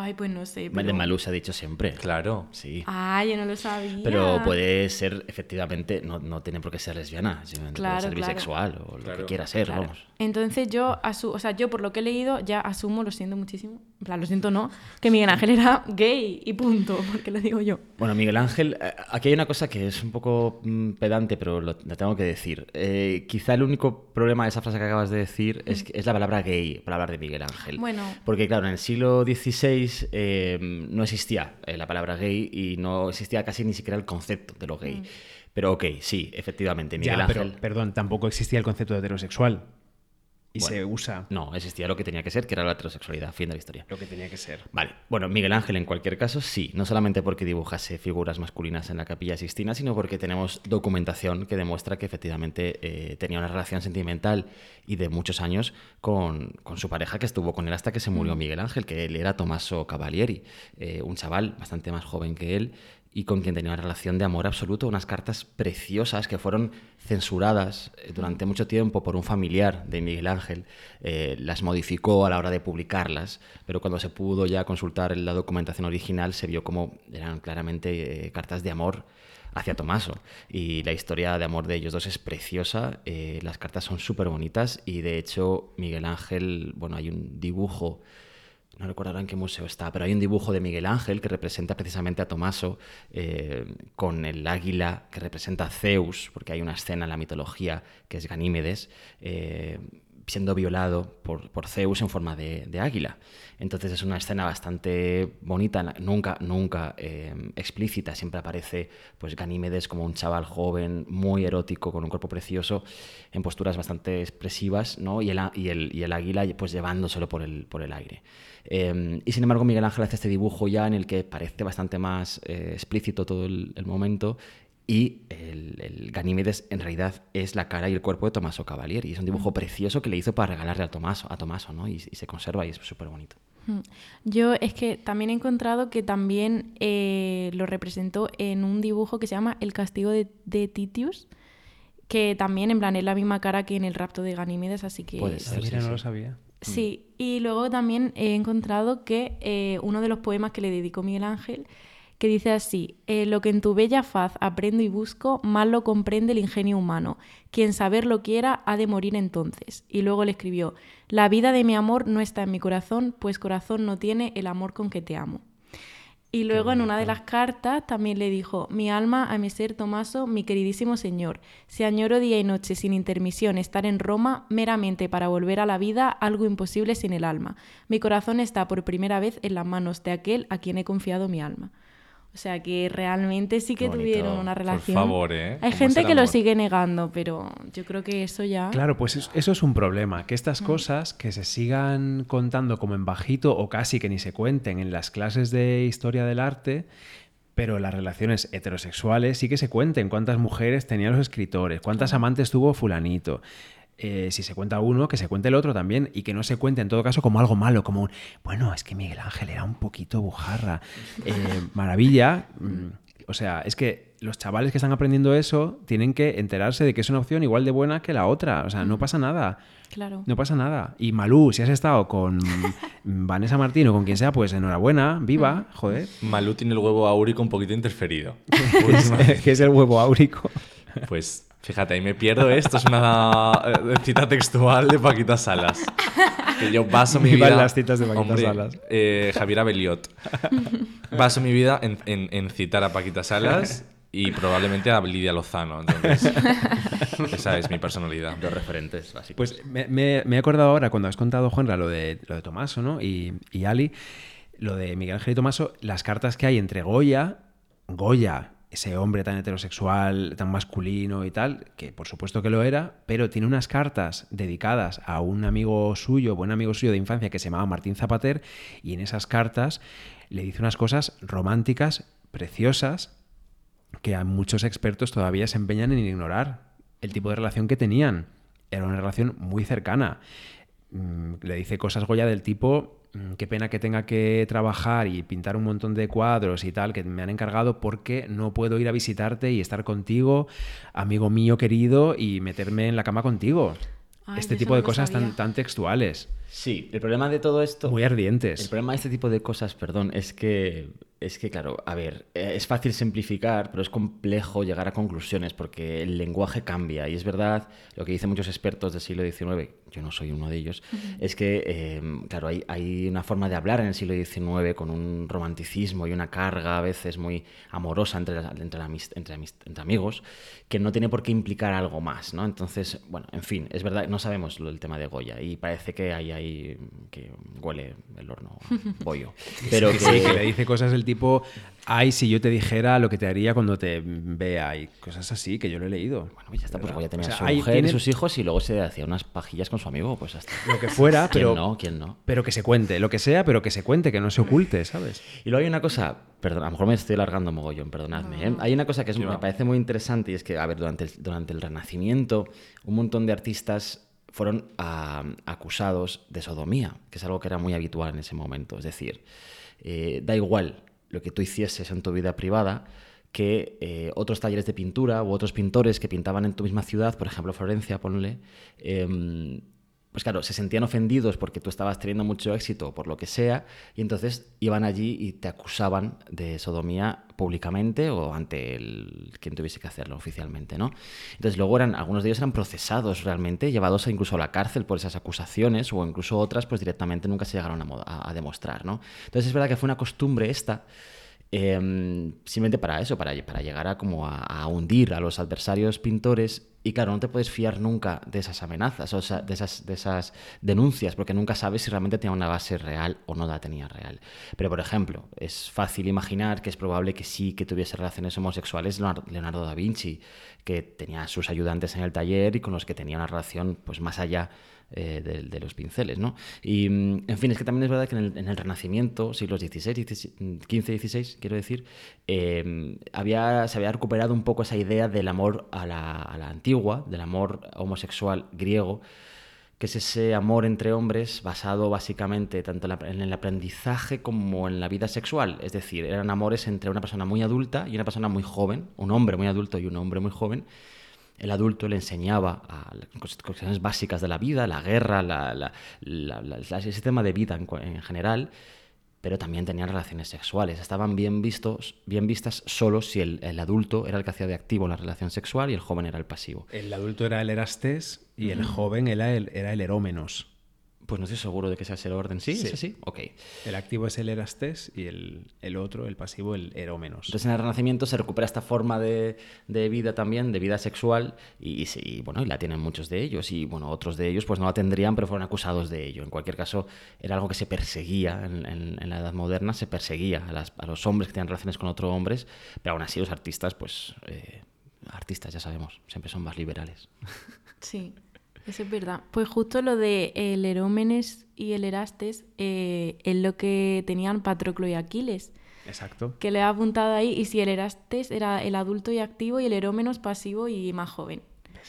Ay, pues no sé. De Pero... Malú se ha dicho siempre. Claro. Sí. Ah, yo no lo sabía. Pero puede ser, efectivamente, no, no tiene por qué ser lesbiana, simplemente Claro, puede ser claro. bisexual o lo Claro. que quiera ser, Claro. vamos. Entonces yo asumo, o sea, yo por lo que he leído ya asumo, lo siento muchísimo, en plan, lo siento no, que Miguel Ángel era gay y punto, porque lo digo yo. Bueno, Miguel Ángel, eh, aquí hay una cosa que es un poco mm, pedante, pero lo, lo tengo que decir. Eh, quizá el único problema de esa frase que acabas de decir es, que- es la palabra gay para hablar de Miguel Ángel. Bueno. Porque claro, en el siglo XVI eh, no existía eh, la palabra gay y no existía casi ni siquiera el concepto de lo gay. Pero ok, sí, efectivamente, Miguel Ya, pero, Ángel... perdón, tampoco existía el concepto de heterosexual. Y Bueno. se usa No, existía lo que tenía que ser, que era la heterosexualidad, fin de la historia. lo que tenía que ser. Vale, bueno, Miguel Ángel en cualquier caso sí, no solamente porque dibujase figuras masculinas en la capilla Sistina, sino porque tenemos documentación que demuestra que efectivamente eh, tenía una relación sentimental y de muchos años con, con su pareja que estuvo con él hasta que se murió Miguel Ángel, que él era Tommaso Cavalieri, eh, un chaval bastante más joven que él y con quien tenía una relación de amor absoluto, unas cartas preciosas que fueron censuradas eh, durante mucho tiempo por un familiar de Miguel Ángel, eh, las modificó a la hora de publicarlas, pero cuando se pudo ya consultar la documentación original se vio como eran claramente eh, cartas de amor hacia Tomaso. Y la historia de amor de ellos dos es preciosa, las cartas son súper bonitas y de hecho Miguel Ángel, bueno, hay un dibujo no recuerdo ahora en qué museo está, pero hay un dibujo de Miguel Ángel que representa precisamente a Tomaso eh, con el águila que representa a Zeus, porque hay una escena en la mitología que es Ganímedes, eh, siendo violado por, por Zeus en forma de, de águila. Entonces es una escena bastante bonita, nunca, nunca eh, explícita, siempre aparece pues Ganímedes como un chaval joven, muy erótico, con un cuerpo precioso, en posturas bastante expresivas, ¿no? y, el, y, el, y el águila pues llevándoselo por el, por el aire. Eh, y sin embargo Miguel Ángel hace este dibujo ya en el que parece bastante más eh, explícito todo el momento y el, el Ganímedes en realidad es la cara y el cuerpo de Tommaso Cavalieri. Es un dibujo precioso que le hizo para regalarle a Tomaso, a Tomaso ¿no? y, y se conserva y es súper bonito. Mm. Yo es que también he encontrado que también eh, lo representó en un dibujo que se llama El castigo de, de Titius, que también en plan es la misma cara que en el rapto de Ganímedes, así que... Puede Ah, ser. sí, no sí. lo sabía. Sí, y luego también he encontrado que eh, uno de los poemas que le dedicó Miguel Ángel, que dice así, eh, lo que en tu bella faz aprendo y busco, mal lo comprende el ingenio humano. Quien saberlo quiera, ha de morir entonces. Y luego le escribió, la vida de mi amor no está en mi corazón, pues corazón no tiene el amor con que te amo. Y luego en una de las cartas también le dijo, mi alma a mi ser Tomaso, mi queridísimo señor, si añoro día y noche sin intermisión estar en Roma, meramente para volver a la vida, algo imposible sin el alma. Mi corazón está por primera vez en las manos de aquel a quien he confiado mi alma. O sea que realmente sí que tuvieron una Por relación. favor, ¿eh? Hay ¿Cómo es gente que lo sigue negando, pero yo creo que eso ya... Claro, pues es- eso es un problema, que estas cosas que se sigan contando como en bajito o casi que ni se cuenten en las clases de historia del arte, pero las relaciones heterosexuales sí que se cuenten cuántas mujeres tenían los escritores, cuántas amantes tuvo fulanito. Eh, si se cuenta uno, que se cuente el otro también y que no se cuente en todo caso como algo malo, como un, bueno, es que Miguel Ángel era un poquito bujarra. Eh, maravilla. Mm, O sea, es que los chavales que están aprendiendo eso tienen que enterarse de que es una opción igual de buena que la otra. O sea, no pasa nada. Claro. No pasa nada. Y Malú, si has estado con Vanessa Martín o con quien sea, pues enhorabuena, viva, joder. Malú tiene el huevo áurico un poquito interferido. que es el huevo áurico. Pues fíjate, ahí me pierdo. Esto es una eh, cita textual de Paquita Salas. Que yo baso mi vida. las citas de Paquita Hombre, Salas. eh, Javiera Beliot. Baso mi vida en, en- en citar a Paquita Salas y probablemente a Lidia Lozano. Entonces, esa es mi personalidad. Dos referentes básicos. Pues me, me- me he acordado ahora cuando has contado, Juanra, lo de, lo de Tomaso ¿no? y, y Ali, lo de Miguel Ángel y Tomaso, las cartas que hay entre Goya, Goya, ese hombre tan heterosexual, tan masculino y tal, que por supuesto que lo era, pero tiene unas cartas dedicadas a un amigo suyo, buen amigo suyo de infancia que se llamaba Martín Zapater, y en esas cartas le dice unas cosas románticas, preciosas, que a muchos expertos todavía se empeñan en ignorar el tipo de relación que tenían. Era una relación muy cercana. Mm, Le dice cosas Goya del tipo, qué pena que tenga que trabajar y pintar un montón de cuadros y tal que me han encargado porque no puedo ir a visitarte y estar contigo, amigo mío querido, y meterme en la cama contigo. Ay, este tipo de no cosas tan, tan textuales, Sí, el problema de todo esto... muy El ardientes. problema de este tipo de cosas, perdón, es que, es que, claro, a ver, eh, es fácil simplificar, pero es complejo llegar a conclusiones porque el lenguaje cambia. Y es verdad, lo que dicen muchos expertos del siglo XIX, yo no soy uno de ellos, es que, eh, claro, hay, hay una forma de hablar en el siglo XIX con un romanticismo y una carga a veces muy amorosa entre, la- entre, la entre, amigos que no tiene por qué implicar algo más, ¿no? Entonces, bueno, en fin, es verdad, no sabemos lo del tema de Goya y parece que hay ahí que huele el horno a bollo. Pero que, sí, que le dice cosas del tipo, ay, si yo te dijera lo que te haría cuando te vea y cosas así, que yo lo he leído. Bueno, pues ya está, pues ¿Verdad? Goya tenía O sea, su hay- mujer tiene y sus hijos y luego se hacía unas pajillas con su amigo, pues hasta. Lo que fuera, ¿Quién pero, no? ¿Quién no? pero que se cuente, lo que sea, pero que se cuente, que no se oculte, ¿sabes? Y luego hay una cosa, perdón, a lo mejor me estoy alargando mogollón, perdonadme. ¿eh? Hay una cosa que es- me parece muy interesante y es que, a ver, durante el, durante el Renacimiento, un montón de artistas fueron acusados de sodomía, que es algo que era muy habitual en ese momento. Es decir, eh, da igual lo que tú hicieses en tu vida privada que eh, otros talleres de pintura u otros pintores que pintaban en tu misma ciudad, por ejemplo Florencia, ponle, em, pues claro, se sentían ofendidos porque tú estabas teniendo mucho éxito por lo que sea, y entonces iban allí y te acusaban de sodomía públicamente o ante el, quien tuviese que hacerlo oficialmente, ¿no? Entonces luego eran, algunos de ellos eran procesados realmente, llevados incluso a la cárcel por esas acusaciones, o incluso otras pues directamente nunca se llegaron a, mo- a- a demostrar, ¿no? Entonces es verdad que fue una costumbre esta eh, simplemente para eso, para, llegar a como a hundir a los adversarios pintores. Y claro, no te puedes fiar nunca de esas amenazas, o de esas, de esas denuncias, porque nunca sabes si realmente tenía una base real o no la tenía real. Pero, por ejemplo, es fácil imaginar que es probable que sí que tuviese relaciones homosexuales Leonardo da Vinci, que tenía a sus ayudantes en el taller y con los que tenía una relación pues más allá eh, de, los pinceles, ¿no? Y, mm, en fin, es que también es verdad que en el, en el Renacimiento, siglos XVI, XV, XVI, quiero decir, eh, había, se había recuperado un poco esa idea del amor a la, a la antigua, del amor homosexual griego, que es ese amor entre hombres basado básicamente tanto en el aprendizaje como en la vida sexual. Es decir, eran amores entre una persona muy adulta y una persona muy joven, un hombre muy adulto y un hombre muy joven. El adulto le enseñaba a las cuestiones básicas de la vida, la guerra, la, la- la- la- la- ese tema de vida en, en general, pero también tenían relaciones sexuales. Estaban bien, vistos, bien vistas solo si el, el adulto era el que hacía de activo la relación sexual y el joven era el pasivo. El adulto era el Erastés y el joven era el, era el Erómenos. Pues no estoy seguro de que sea ese el orden. ¿Sí? Sí. ¿Es así? Ok. El activo es el Erastés y el, el otro, el pasivo, el Erómenos. Entonces en el Renacimiento se recupera esta forma de, de vida también, de vida sexual, y, y bueno, y la tienen muchos de ellos, y bueno, otros de ellos pues no la tendrían, pero fueron acusados de ello. En cualquier caso, era algo que se perseguía en, en- en la Edad Moderna, se perseguía a, las- a los hombres que tenían relaciones con otros hombres, pero aún así los artistas, pues, eh, artistas ya sabemos, siempre son más liberales. Sí, eso es verdad. Pues justo lo de el Herómenes y el Erastes eh, es lo que tenían Patroclo y Aquiles, Exacto. que le he apuntado ahí, y si el Erastes era el adulto y activo y el Herómenos pasivo y más joven.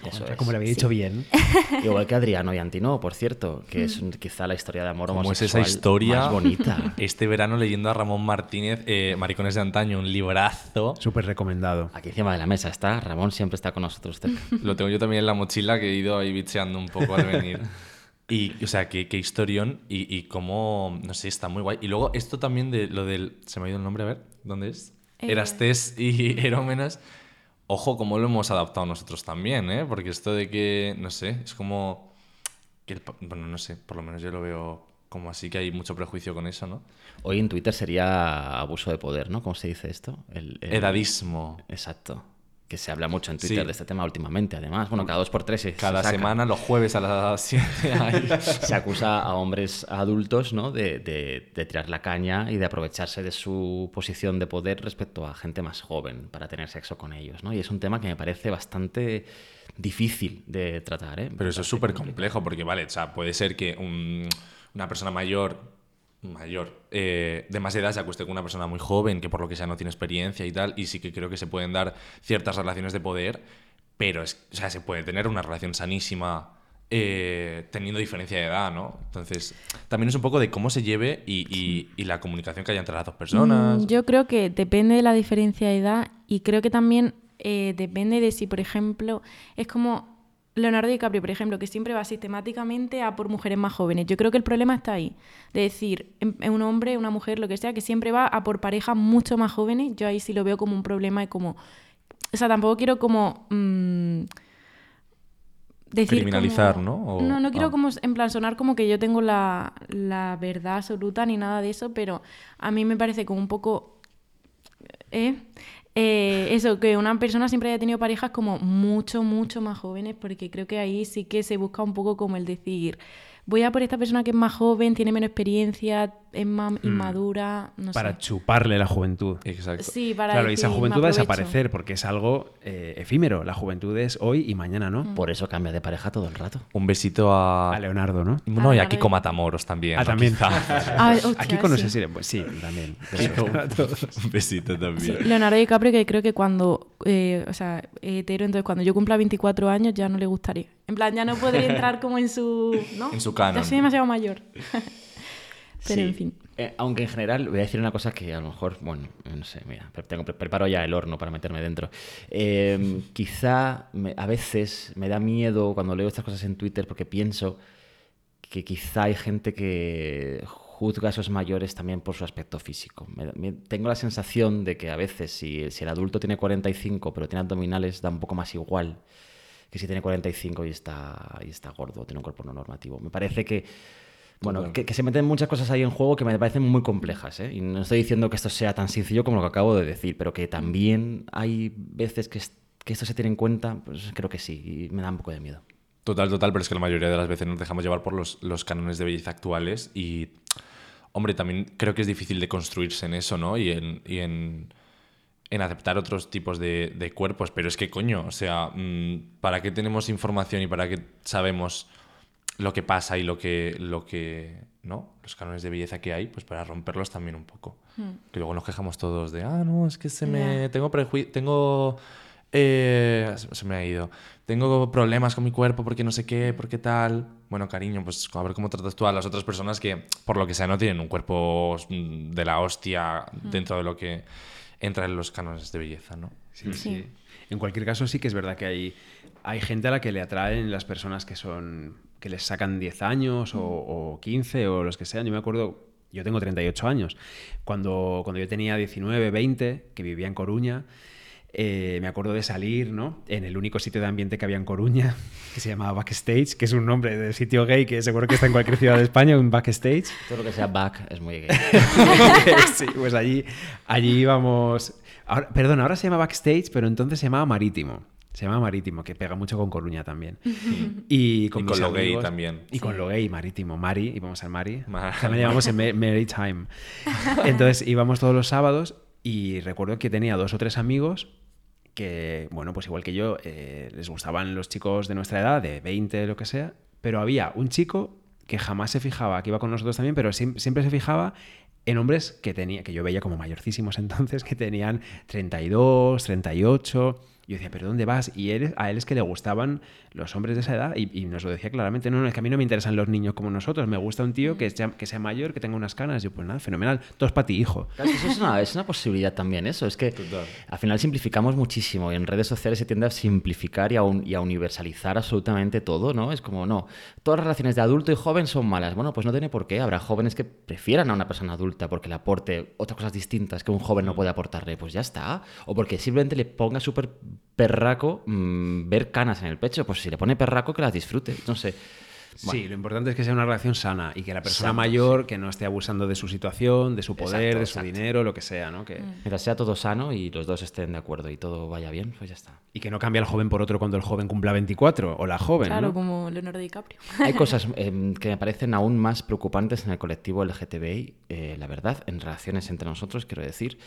Eso es. Como le había dicho bien. Igual que Adriano y Antino, por cierto, que es quizá la historia de amor ¿Cómo es homosexual esa historia? más bonita. Este verano leyendo a Ramón Martínez, eh, Maricones de Antaño, un librazo. Súper recomendado. Aquí encima de la mesa está, Ramón siempre está con nosotros cerca. Lo tengo yo también en la mochila que he ido ahí bicheando un poco al venir. Y, o sea, qué, qué historión y, y cómo, no sé, está muy guay. Y luego esto también de lo del, se me ha ido el nombre, a ver, ¿dónde es? Eh. Erastés y Herómenas. Ojo, cómo lo hemos adaptado nosotros también, ¿eh? Porque esto de que, no sé, es como... Que el pa- bueno, no sé, por lo menos yo lo veo como así, que hay mucho prejuicio con eso, ¿no? Hoy en Twitter sería abuso de poder, ¿no? ¿Cómo se dice esto? El, el- Edadismo. Exacto. Que se habla mucho en Twitter Sí. de este tema últimamente, además. Bueno, cada dos por tres se, Cada semana, los jueves a las 7 ahí. se acusa a hombres adultos, ¿no? De, de- de tirar la caña y de aprovecharse de su posición de poder respecto a gente más joven para tener sexo con ellos, ¿no? Y es un tema que me parece bastante difícil de tratar, ¿eh? Pero eso es súper complejo porque, vale, o sea, puede ser que un- una persona mayor, mayor, eh, de más edad se acueste con una persona muy joven que por lo que sea no tiene experiencia y tal, y sí que creo que se pueden dar ciertas relaciones de poder, pero es, o sea, se puede tener una relación sanísima eh, teniendo diferencia de edad, ¿no? Entonces, también es un poco de cómo se lleve y, y- y la comunicación que haya entre las dos personas. Mm, Yo creo que depende de la diferencia de edad y creo que también eh, depende de si, por ejemplo, es como Leonardo DiCaprio, por ejemplo, que siempre va sistemáticamente a por mujeres más jóvenes. Yo creo que el problema está ahí. De decir, un hombre, una mujer, lo que sea, que siempre va a por parejas mucho más jóvenes. Yo ahí sí lo veo como un problema y como... O sea, tampoco quiero como... mm, decir Criminalizar, como- ¿no? O- no, no quiero ah. como en plan sonar como que yo tengo la, la verdad absoluta ni nada de eso, pero a mí me parece como un poco... ¿eh? Eh, eso, que una persona siempre haya tenido parejas como mucho, mucho más jóvenes, porque creo que ahí sí que se busca un poco como el decir, voy a por esta persona que es más joven, tiene menos experiencia, es más inmadura, no Hmm. para sé. chuparle la juventud. Exacto. Sí, para claro, y esa juventud va a desaparecer porque es algo eh, efímero. La juventud es hoy y mañana, Mm. ¿no? Por eso cambia de pareja todo el rato. Un besito a... A Leonardo, ¿no? No, y Ah, a Kiko Matamoros también. Ah, ¿no? también. Ah, hostia, Aquí con sí. no sé si- pues sí, también. Un besito también. Leonardo DiCaprio que creo que cuando, eh, o sea, hetero, entonces cuando yo cumpla 24 años ya no le gustaría. En plan, ya no podría entrar como en su... ¿no? En su canon. Ya soy demasiado mayor. Pero Sí. en fin. Eh, aunque en general voy a decir una cosa que a lo mejor, bueno, eh, no sé, mira, tengo, pre- preparo ya el horno para meterme dentro. Eh, quizá me- a veces me da miedo cuando leo estas cosas en Twitter porque pienso que quizá hay gente que juzga a esos mayores también por su aspecto físico. Me- me- tengo la sensación de que a veces si, si el adulto tiene 45 pero tiene abdominales da un poco más igual que si tiene 45 y está, y está gordo, tiene un cuerpo no normativo. Me parece que, bueno, que, que se meten muchas cosas ahí en juego que me parecen muy complejas. ¿eh? Y no estoy diciendo que esto sea tan sencillo como lo que acabo de decir, pero que también hay veces que, que esto se tiene en cuenta, pues creo que sí, y me da un poco de miedo. Total, total, pero es que la mayoría de las veces nos dejamos llevar por los, los cánones de belleza actuales y, hombre, también creo que es difícil de construirse en eso, ¿no? Y en, y en, en aceptar otros tipos de, de cuerpos, pero es que, coño, o sea, mm, ¿para qué tenemos información y para qué sabemos lo que pasa y lo que, lo que, ¿no? Los cánones de belleza que hay, pues para romperlos también un poco. Que luego nos quejamos todos de, ah, no, es que se me, tengo prejuicio, tengo... Eh, se me ha ido. Tengo problemas con mi cuerpo porque no sé qué, porque tal. Bueno, cariño, pues a ver cómo tratas tú a las otras personas que, por lo que sea, no tienen un cuerpo mm, de la hostia dentro de lo que entra en los cánones de belleza, ¿no? Sí, Sí. sí. En cualquier caso, sí que es verdad que hay, hay gente a la que le atraen las personas que son que les sacan 10 años o, o 15 o los que sean. Yo me acuerdo, yo tengo 38 años. Cuando, cuando yo tenía 19, 20, que vivía en Coruña, eh, me acuerdo de salir ¿no? en el único sitio de ambiente que había en Coruña, que se llamaba Backstage, que es un nombre de sitio gay que seguro que está en cualquier ciudad de España, un Backstage. Todo lo que sea back es muy gay. sí, pues allí, allí íbamos. Ahora, perdón, ahora se llama Backstage, pero entonces se llamaba Marítimo. Se llama Marítimo, que pega mucho con Coruña también. Y con, Y con lo gay también. Y con lo gay, Marítimo. Mari, íbamos al Mari. Ma- También llamamos el Ma- Maritime. Entonces íbamos todos los sábados y recuerdo que tenía dos o tres amigos que, bueno, pues igual que yo, eh, les gustaban los chicos de nuestra edad, de 20, lo que sea, pero había un chico que jamás se fijaba, que iba con nosotros también, pero siem- siempre se fijaba en hombres que tenía, que yo veía como mayorcísimos entonces, que tenían 32, 38. Yo decía, ¿pero dónde vas? Y a él es que le gustaban los hombres de esa edad y, y nos lo decía claramente, no, no, es que a mí no me interesan los niños como nosotros, me gusta un tío que sea, que sea mayor, que tenga unas canas. Y yo, pues nada, fenomenal, todo es para ti, hijo. Claro, eso es una, es una posibilidad también, eso. Es que Total. al final simplificamos muchísimo y en redes sociales se tiende a simplificar y a, un- y a universalizar absolutamente todo, ¿no? Es como, no, todas las relaciones de adulto y joven son malas. Bueno, pues no tiene por qué. Habrá jóvenes que prefieran a una persona adulta porque le aporte otras cosas distintas que un joven no puede aportarle. Pues ya está. O porque simplemente le ponga súper perraco mm, ver canas en el pecho. Pues si le pone perraco, que las disfrute. No sé. Sí, lo importante es que sea una relación sana y que la persona Sana, mayor que no esté abusando de su situación, de su poder, Exacto, de su exacto. dinero, lo que sea, ¿no? Que, Mientras sea todo sano y los dos estén de acuerdo y todo vaya bien, pues ya está. Y que no cambie al joven por otro cuando el joven cumpla 24 o la joven, Claro, ¿no? como Leonardo DiCaprio. Hay cosas em, que me parecen aún más preocupantes en el colectivo LGTBI, eh, la verdad, en relaciones entre nosotros, quiero decir.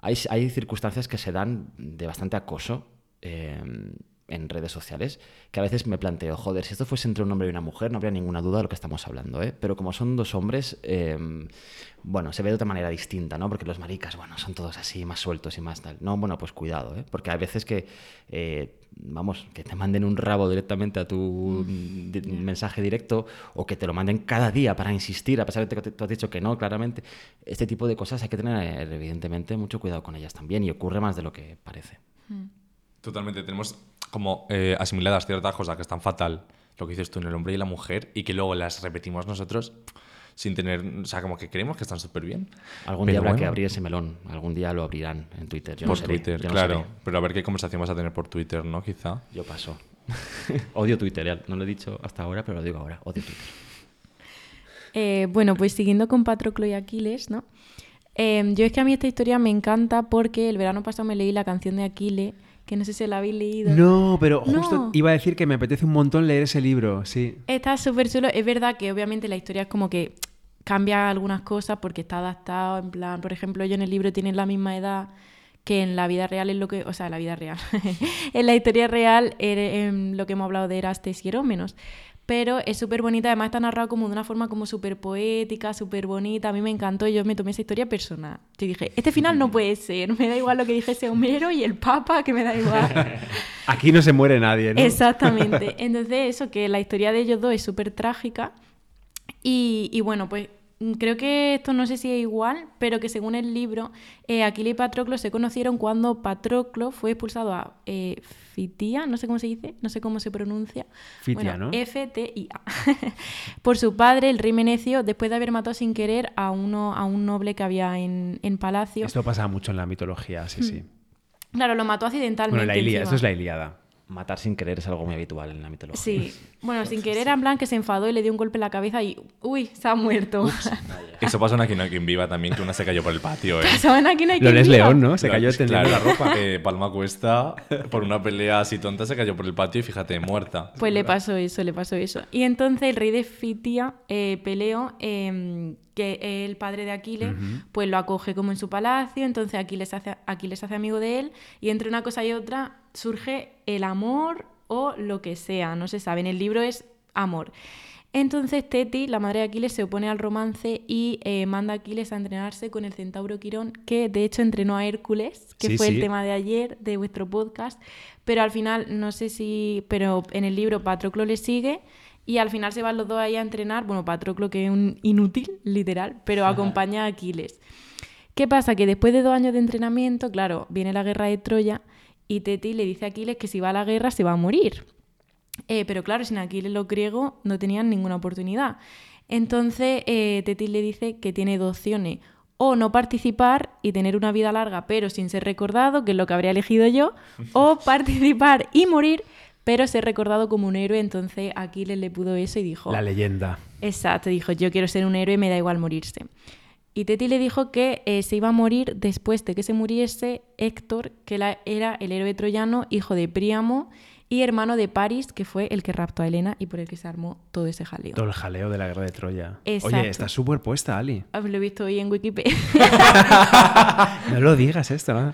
Hay, hay circunstancias que se dan de bastante acoso. em, en redes sociales, que a veces me planteo, joder, si esto fuese entre un hombre y una mujer, no habría ninguna duda de lo que estamos hablando, ¿eh? Pero como son dos hombres, eh, bueno, se ve de otra manera distinta, ¿no? Porque los maricas, bueno, son todos así, más sueltos y más tal. No, bueno, pues cuidado, ¿eh? Porque hay veces que, eh, vamos, que te manden un rabo directamente a tu di- mensaje directo o que te lo manden cada día para insistir, a pesar de que tú has dicho que no, claramente. Este tipo de cosas hay que tener, evidentemente, mucho cuidado con ellas también y ocurre más de lo que parece. Totalmente, tenemos como eh, asimiladas ciertas cosas que están fatal, lo que dices tú en el hombre y la mujer, y que luego las repetimos nosotros sin tener, o sea, como que creemos que están súper bien. Algún Pero día habrá que abrir ese melón, algún día lo abrirán en Twitter. Yo no Por seré, Twitter, yo no claro. seré. Pero a ver qué conversación vas a tener por Twitter, ¿no? Quizá. Yo paso. Odio Twitter, ya no lo he dicho hasta ahora, pero lo digo ahora. Odio Twitter. Eh, bueno, pues siguiendo con Patroclo y Aquiles, ¿no? Eh, yo es que a mí esta historia me encanta porque el verano pasado me leí la canción de Aquiles, que no sé si la habéis leído. No, pero justo No. iba a decir que me apetece un montón leer ese libro, sí. Está súper chulo. Es verdad que obviamente la historia es como que cambia algunas cosas porque está adaptado. En plan, por ejemplo, ellos en el libro tienen la misma edad que en la vida real es lo que. O sea, en la vida real. en la historia real, er- em, lo que hemos hablado de Erastes y Erómenos. Pero es súper bonita, además está narrado como de una forma como súper poética, súper bonita. A mí me encantó y yo me tomé esa historia personal. Yo dije, este final no puede ser, me da igual lo que dijese Homero y el Papa, que me da igual. Aquí no se muere nadie, ¿no? Exactamente. Entonces, eso, que la historia de ellos dos es súper trágica. Y, y bueno, pues creo que esto no sé si es igual, pero que según el libro, eh, Aquiles y Patroclo se conocieron cuando Patroclo fue expulsado a eh, Fitia, no sé cómo se dice, no sé cómo se pronuncia. Fitia, Bueno, ¿no? F-T-I-A. Por su padre, el rey Menecio, después de haber matado sin querer a, uno, a un noble que había en, en palacio. Esto pasa mucho en la mitología, sí, sí. Claro, lo mató accidentalmente. Bueno, la Ilíada, esto es la Ilíada. Matar sin querer es algo muy habitual en la mitología. Sí, bueno, sin querer, en plan que se enfadó y le dio un golpe en la cabeza y, uy, se ha muerto. Eso pasó en Aquí no hay quien viva también, que una se cayó por el patio, ¿eh? Pasaban aquí no hay Lo quien lees viva. León, ¿no? Se cayó Claro, la ropa. eh, Palma Cuesta, por una pelea así tonta, se cayó por el patio y fíjate, muerta. Pues le pasó eso, le pasó eso. Y entonces el rey de Fitia, eh, Peleo, eh, que es el padre de Aquiles, pues lo acoge como en su palacio, entonces Aquiles hace, Aquiles hace amigo de él y entre una cosa y otra surge el amor o lo que sea, no se sabe. En el libro es amor. Entonces Teti, la madre de Aquiles, se opone al romance y eh, manda a Aquiles a entrenarse con el centauro Quirón, que de hecho entrenó a Hércules, que Sí, fue sí. el tema de ayer de vuestro podcast, pero al final no sé si, pero en el libro Patroclo le sigue y al final se van los dos ahí a entrenar, bueno, Patroclo que es un inútil, literal, pero acompaña a Aquiles. ¿Qué pasa? Que después de dos años de entrenamiento, claro, viene la guerra de Troya y Teti le dice a Aquiles que si va a la guerra se va a morir. Eh, pero claro, sin Aquiles los griegos no tenían ninguna oportunidad. Entonces, eh, Tetis le dice que tiene dos opciones. O no participar y tener una vida larga, pero sin ser recordado, que es lo que habría elegido yo. O participar y morir, pero ser recordado como un héroe. Entonces, Aquiles le pudo eso y dijo... La leyenda. Exacto, dijo, yo quiero ser un héroe, me da igual morirse. Y Teti le dijo que eh, se iba a morir después de que se muriese Héctor, que la- era el héroe troyano, hijo de Príamo y hermano de Paris, que fue el que raptó a Helena y por el que se armó todo ese jaleo. Todo el jaleo de la guerra de Troya. Exacto. Oye, estás súper puesta, Ali. Ah, Lo he visto hoy en Wikipedia. No lo digas esto, ¿no?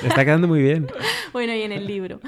Te está quedando muy bien. bueno, y en el libro.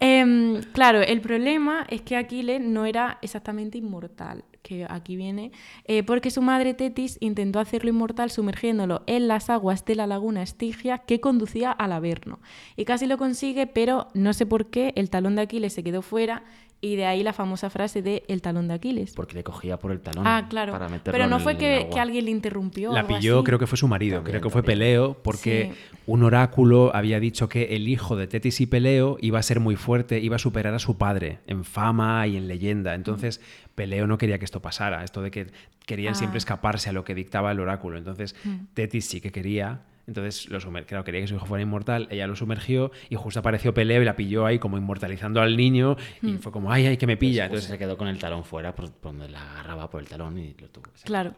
Em, claro, el problema es que Aquiles no era exactamente inmortal, que aquí viene, eh, porque su madre Tetis intentó hacerlo inmortal sumergiéndolo en las aguas de la laguna Estigia que conducía al Averno. Y casi lo consigue, pero no sé por qué el talón de Aquiles se quedó fuera y de ahí la famosa frase de el talón de Aquiles. Porque le cogía por el talón. Ah, claro. para meterlo Pero no en fue el que, que alguien le interrumpió. La pilló, así. creo que fue su marido, También, creo que fue también. Peleo, porque Sí. un oráculo había dicho que el hijo de Tetis y Peleo iba a ser muy fuerte, iba a superar a su padre en fama y en leyenda. Entonces, Peleo no quería que esto pasara, esto de que querían siempre Ah. escaparse a lo que dictaba el oráculo. Entonces, Mm. Tetis sí que quería. Entonces, lo sumer- claro, quería que su hijo fuera inmortal, ella lo sumergió y justo apareció Peleo y la pilló ahí como inmortalizando al niño y Mm. fue como, ay, ay, que me pilla. Entonces Entonces, se quedó con el talón fuera, por, por donde la agarraba por el talón y lo tuvo. sacar. Claro.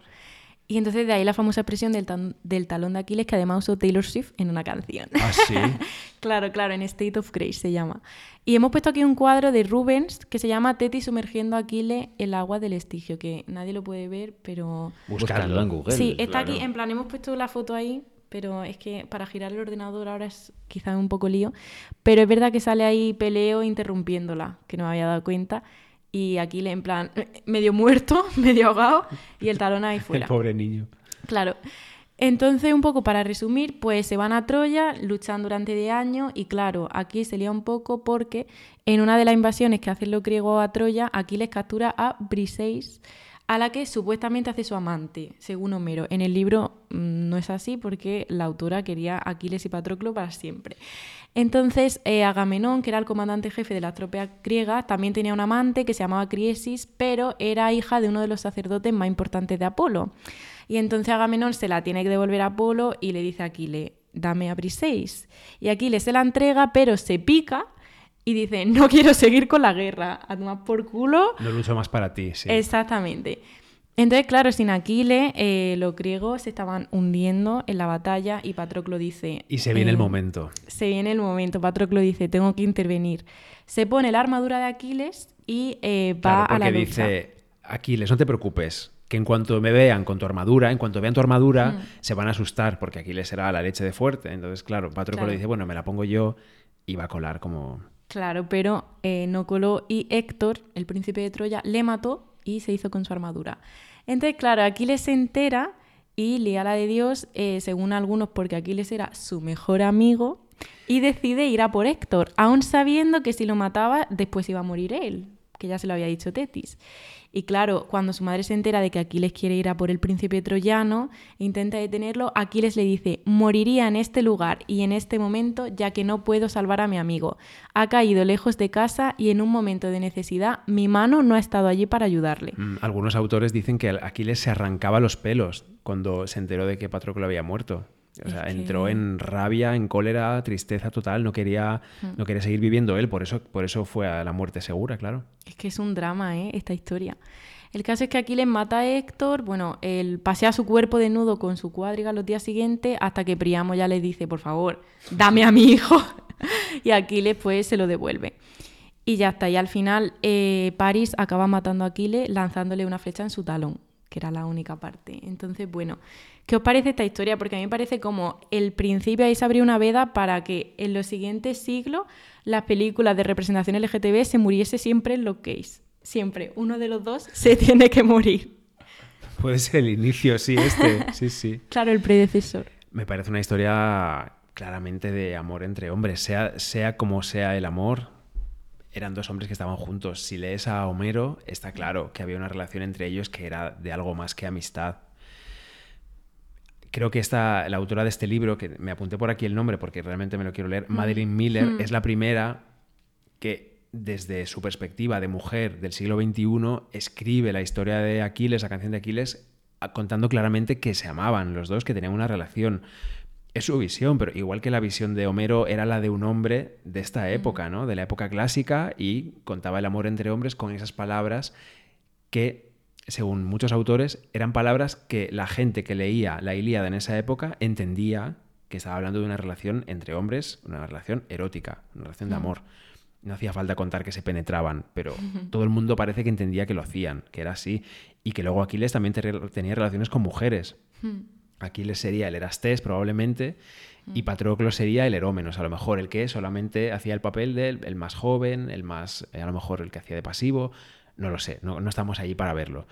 Y entonces de ahí la famosa expresión del, tan- del talón de Aquiles que además usó Taylor Swift en una canción. ah, sí. claro, claro, en State of Grace se llama. Y hemos puesto aquí un cuadro de Rubens que se llama Teti sumergiendo a Aquiles en el agua del estigio, que nadie lo puede ver, pero... Buscarlo en Google. sí, está claro. aquí, en plan, hemos puesto la foto ahí pero es que para girar el ordenador ahora es quizá un poco lío. Pero es verdad que sale ahí Peleo interrumpiéndola, que no me había dado cuenta. Y aquí le en plan, medio muerto, medio ahogado, y el talón ahí fuera. El pobre niño. Claro. Entonces, un poco para resumir, pues se van a Troya, luchan durante 10 años y claro, aquí se lía un poco porque en una de las invasiones que hacen los griegos a Troya, Aquiles captura a Briseis, a la que supuestamente hace su amante, según Homero. En el libro mm, no es así porque la autora quería Aquiles y Patroclo para siempre. Entonces, eh, Agamenón, que era el comandante jefe de la tropas griega, también tenía un amante que se llamaba Criesis, pero era hija de uno de los sacerdotes más importantes de Apolo. Y entonces Agamenón se la tiene que devolver a Apolo y le dice a Aquiles, dame a Briseis. Y Aquiles se la entrega, pero se pica y dice, no quiero seguir con la guerra, a tomar por culo. No lucho más para ti, sí. Exactamente. Entonces, claro, sin Aquiles, eh, los griegos se estaban hundiendo en la batalla y Patroclo dice... Y se viene el eh, momento. Se viene el momento. Patroclo dice, tengo que intervenir. Se pone la armadura de Aquiles y eh, va Claro, a la porque lucha. dice, Aquiles, no te preocupes, que en cuanto me vean con tu armadura, en cuanto vean tu armadura, Mm. se van a asustar, porque Aquiles era la leche de fuerte. Entonces, claro, Patroclo Claro. dice, bueno, me la pongo yo y va a colar como... Claro, pero eh, no coló y Héctor, el príncipe de Troya, le mató y se hizo con su armadura. Entonces, claro, Aquiles se entera y lía la de Dios, eh, según algunos, porque Aquiles era su mejor amigo y decide ir a por Héctor, aún sabiendo que si lo mataba, después iba a morir él, que ya se lo había dicho Tetis. Y claro, cuando su madre se entera de que Aquiles quiere ir a por el príncipe troyano e intenta detenerlo, Aquiles le dice, moriría en este lugar y en este momento ya que no puedo salvar a mi amigo. Ha caído lejos de casa y en un momento de necesidad mi mano no ha estado allí para ayudarle. Mm, Algunos autores dicen que Aquiles se arrancaba los pelos cuando se enteró de que Patroclo había muerto. O Es sea, que- entró en rabia, en cólera, tristeza total, no quería, Mm. no quería seguir viviendo él, por eso, por eso fue a la muerte segura, claro. Es que es un drama, ¿eh? Esta historia. El caso es que Aquiles mata a Héctor, bueno, él pasea su cuerpo desnudo con su cuadriga los días siguientes hasta que Priamo ya le dice, por favor, dame a mi hijo. y Aquiles pues se lo devuelve. Y ya está, y al final eh, París acaba matando a Aquiles lanzándole una flecha en su talón, que era la única parte. Entonces, bueno, ¿qué os parece esta historia? Porque a mí me parece como el principio ahí se abrió una veda para que en los siguientes siglos las películas de representación LGTB se muriese siempre en los gays. Siempre, uno de los dos se tiene que morir. Puede ser el inicio, sí, este, sí, sí. Claro, el predecesor. Me parece una historia claramente de amor entre hombres, sea, sea como sea el amor. Eran dos hombres que estaban juntos. Si lees a Homero, está claro que había una relación entre ellos que era de algo más que amistad. Creo que esta, la autora de este libro, que me apunté por aquí el nombre porque realmente me lo quiero leer, Madeline Miller, Mm. es la primera que desde su perspectiva de mujer del siglo XXI escribe la historia de Aquiles, la canción de Aquiles, contando claramente que se amaban los dos, que tenían una relación. Es su visión, pero igual que la visión de Homero era la de un hombre de esta época, ¿no? De la época clásica y contaba el amor entre hombres con esas palabras que, según muchos autores, eran palabras que la gente que leía la Ilíada en esa época entendía que estaba hablando de una relación entre hombres, una relación erótica, una relación de amor. No hacía falta contar que se penetraban, pero todo el mundo parece que entendía que lo hacían, que era así, y que luego Aquiles también te- tenía relaciones con mujeres. Aquiles sería el Erastés probablemente y Patroclo sería el Herómenos, a lo mejor el que solamente hacía el papel del el más joven, el más, eh, a lo mejor el que hacía de pasivo, no lo sé, no, no estamos allí para verlo.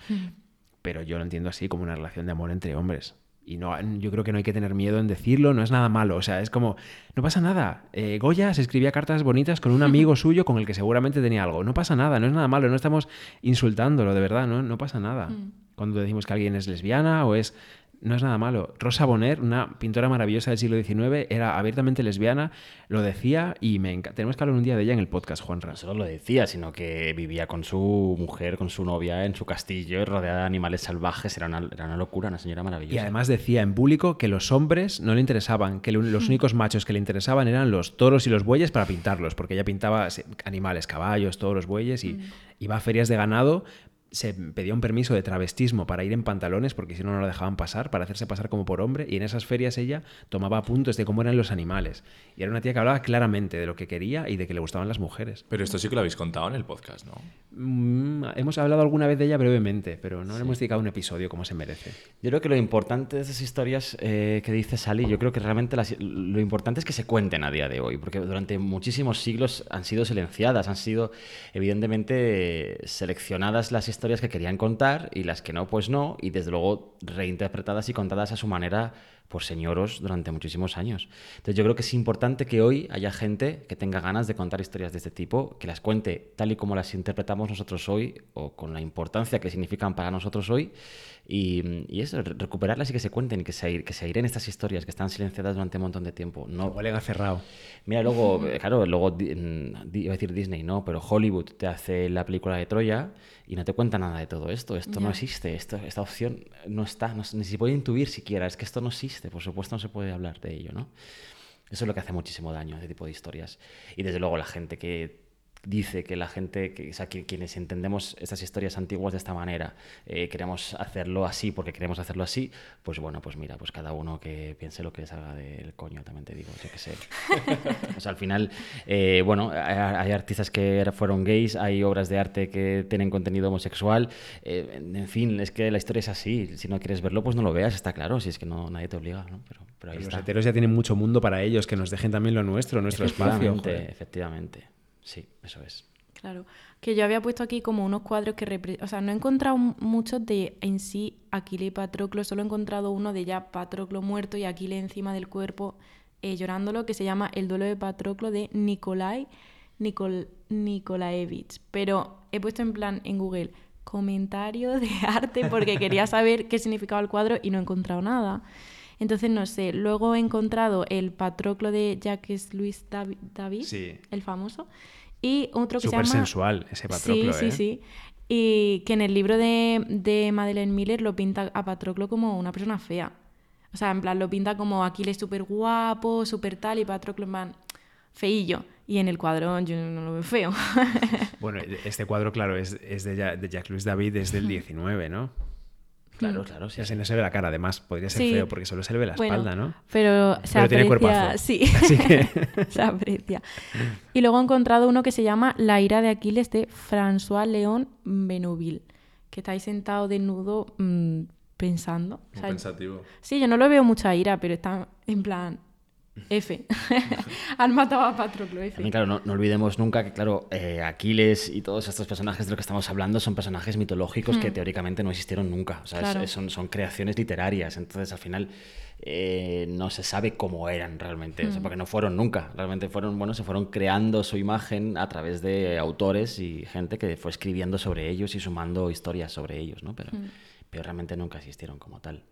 Pero yo lo entiendo así como una relación de amor entre hombres. Y no, yo creo que no hay que tener miedo en decirlo, no es nada malo. O sea, es como, no pasa nada. Eh, Goya se escribía cartas bonitas con un amigo suyo con el que seguramente tenía algo. No pasa nada, no es nada malo, no estamos insultándolo, de verdad, no, no pasa nada. Cuando decimos que alguien es lesbiana o es... No es nada malo. Rosa Bonheur, una pintora maravillosa del siglo XIX, era abiertamente lesbiana, lo decía y me encanta. Tenemos que hablar un día de ella en el podcast, Juanra. No solo lo decía, sino que vivía con su mujer, con su novia en su castillo, rodeada de animales salvajes. Era una, era una locura, una señora maravillosa. Y además decía en público que los hombres no le interesaban, que lo- los únicos machos que le interesaban eran los toros y los bueyes para pintarlos, porque ella pintaba animales, caballos, toros, bueyes, y iba a ferias de ganado se pedía un permiso de travestismo para ir en pantalones porque si no no la dejaban pasar, para hacerse pasar como por hombre y en esas ferias ella tomaba apuntes de cómo eran los animales. Y era una tía que hablaba claramente de lo que quería y de que le gustaban las mujeres. Pero esto sí que lo habéis contado en el podcast, ¿no? Mm, hemos hablado alguna vez de ella brevemente, pero no le hemos dedicado un episodio como se merece. Yo creo que lo importante de esas historias eh, que dice Sally, yo creo que realmente las- lo importante es que se cuenten a día de hoy, porque durante muchísimos siglos han sido silenciadas, han sido evidentemente seleccionadas las historias que querían contar y las que no, pues no, y desde luego reinterpretadas y contadas a su manera por señoros durante muchísimos años. Entonces yo creo que es importante que hoy haya gente que tenga ganas de contar historias de este tipo, que las cuente tal y como las interpretamos nosotros hoy o con la importancia que significan para nosotros hoy y, y eso, re- recuperarlas y que se cuenten y que se, que se airen estas historias que están silenciadas durante un montón de tiempo. No, Huelen a cerrado. Mira, luego, claro, luego di- iba a decir Disney, no, pero Hollywood te hace la película de Troya y no te cuenta nada de todo esto. Esto no existe, esto, esta opción no está, no, ni se puede intuir siquiera, es que esto no existe, por supuesto no se puede hablar de ello, ¿no? Eso es lo que hace muchísimo daño, este tipo de historias. Y desde luego la gente que dice que la gente, que, o sea, que quienes entendemos estas historias antiguas de esta manera, eh, queremos hacerlo así porque queremos hacerlo así, pues bueno, pues mira, pues cada uno que piense lo que les haga del coño, también te digo, yo qué sé. o sea, al final, eh, bueno, hay, hay artistas que fueron gays, hay obras de arte que tienen contenido homosexual, eh, en fin, es que la historia es así, si no quieres verlo, pues no lo veas, está claro, si es que no, nadie te obliga, ¿no? Pero, pero ahí Los está. heteros ya tienen mucho mundo para ellos, que nos dejen también lo nuestro, nuestro espacio. Efectivamente, joder. efectivamente. Sí, eso es. Claro, que yo había puesto aquí como unos cuadros que o sea, no he encontrado muchos de en sí Aquiles y Patroclo, solo he encontrado uno de ya Patroclo muerto y Aquiles encima del cuerpo eh, llorándolo, que se llama El duelo de Patroclo de Nikolai Nikol Nikolaevich. Pero he puesto en plan en Google comentario de arte porque quería saber qué significaba el cuadro y no he encontrado nada. Entonces, no sé. Luego he encontrado el Patroclo de Jacques Louis Davi- David, Sí. el famoso, y otro que Súper se llama... sensual ese Patroclo, sí, sí, ¿eh? sí. Y que en el libro de, de Madeleine Miller lo pinta a Patroclo como una persona fea. O sea, en plan, lo pinta como Aquiles súper guapo, súper tal, y Patroclo en plan feillo. Y en el cuadro yo no lo veo feo. Bueno, este cuadro, claro, es, es de, de Jacques-Louis David, es del 19, ¿no? Claro, claro, sí. Ya se no se ve la cara, además, podría ser Sí. feo porque solo se le ve la Bueno, espalda, ¿no? Pero se Pero tiene aprecia. cuerpazo. Sí, Así que se aprecia. Y luego he encontrado uno que se llama La ira de Aquiles de François Léon Benouville, que está ahí sentado desnudo mm, pensando. O Muy sea, pensativo. Sí, yo no lo veo mucha ira, pero está en plan F. Han matado a Patroclo F. También, claro, no, no olvidemos nunca que, claro, eh, Aquiles y todos estos personajes de los que estamos hablando son personajes mitológicos que teóricamente no existieron nunca. O sea, Hmm. Claro. es- son, son creaciones literarias. Entonces, al final, eh, no se sabe cómo eran realmente. Hmm. O sea, porque no fueron nunca. Realmente fueron, bueno, se fueron creando su imagen a través de autores y gente que fue escribiendo sobre ellos y sumando historias sobre ellos, ¿no? Pero, Hmm. Pero realmente nunca existieron como tal.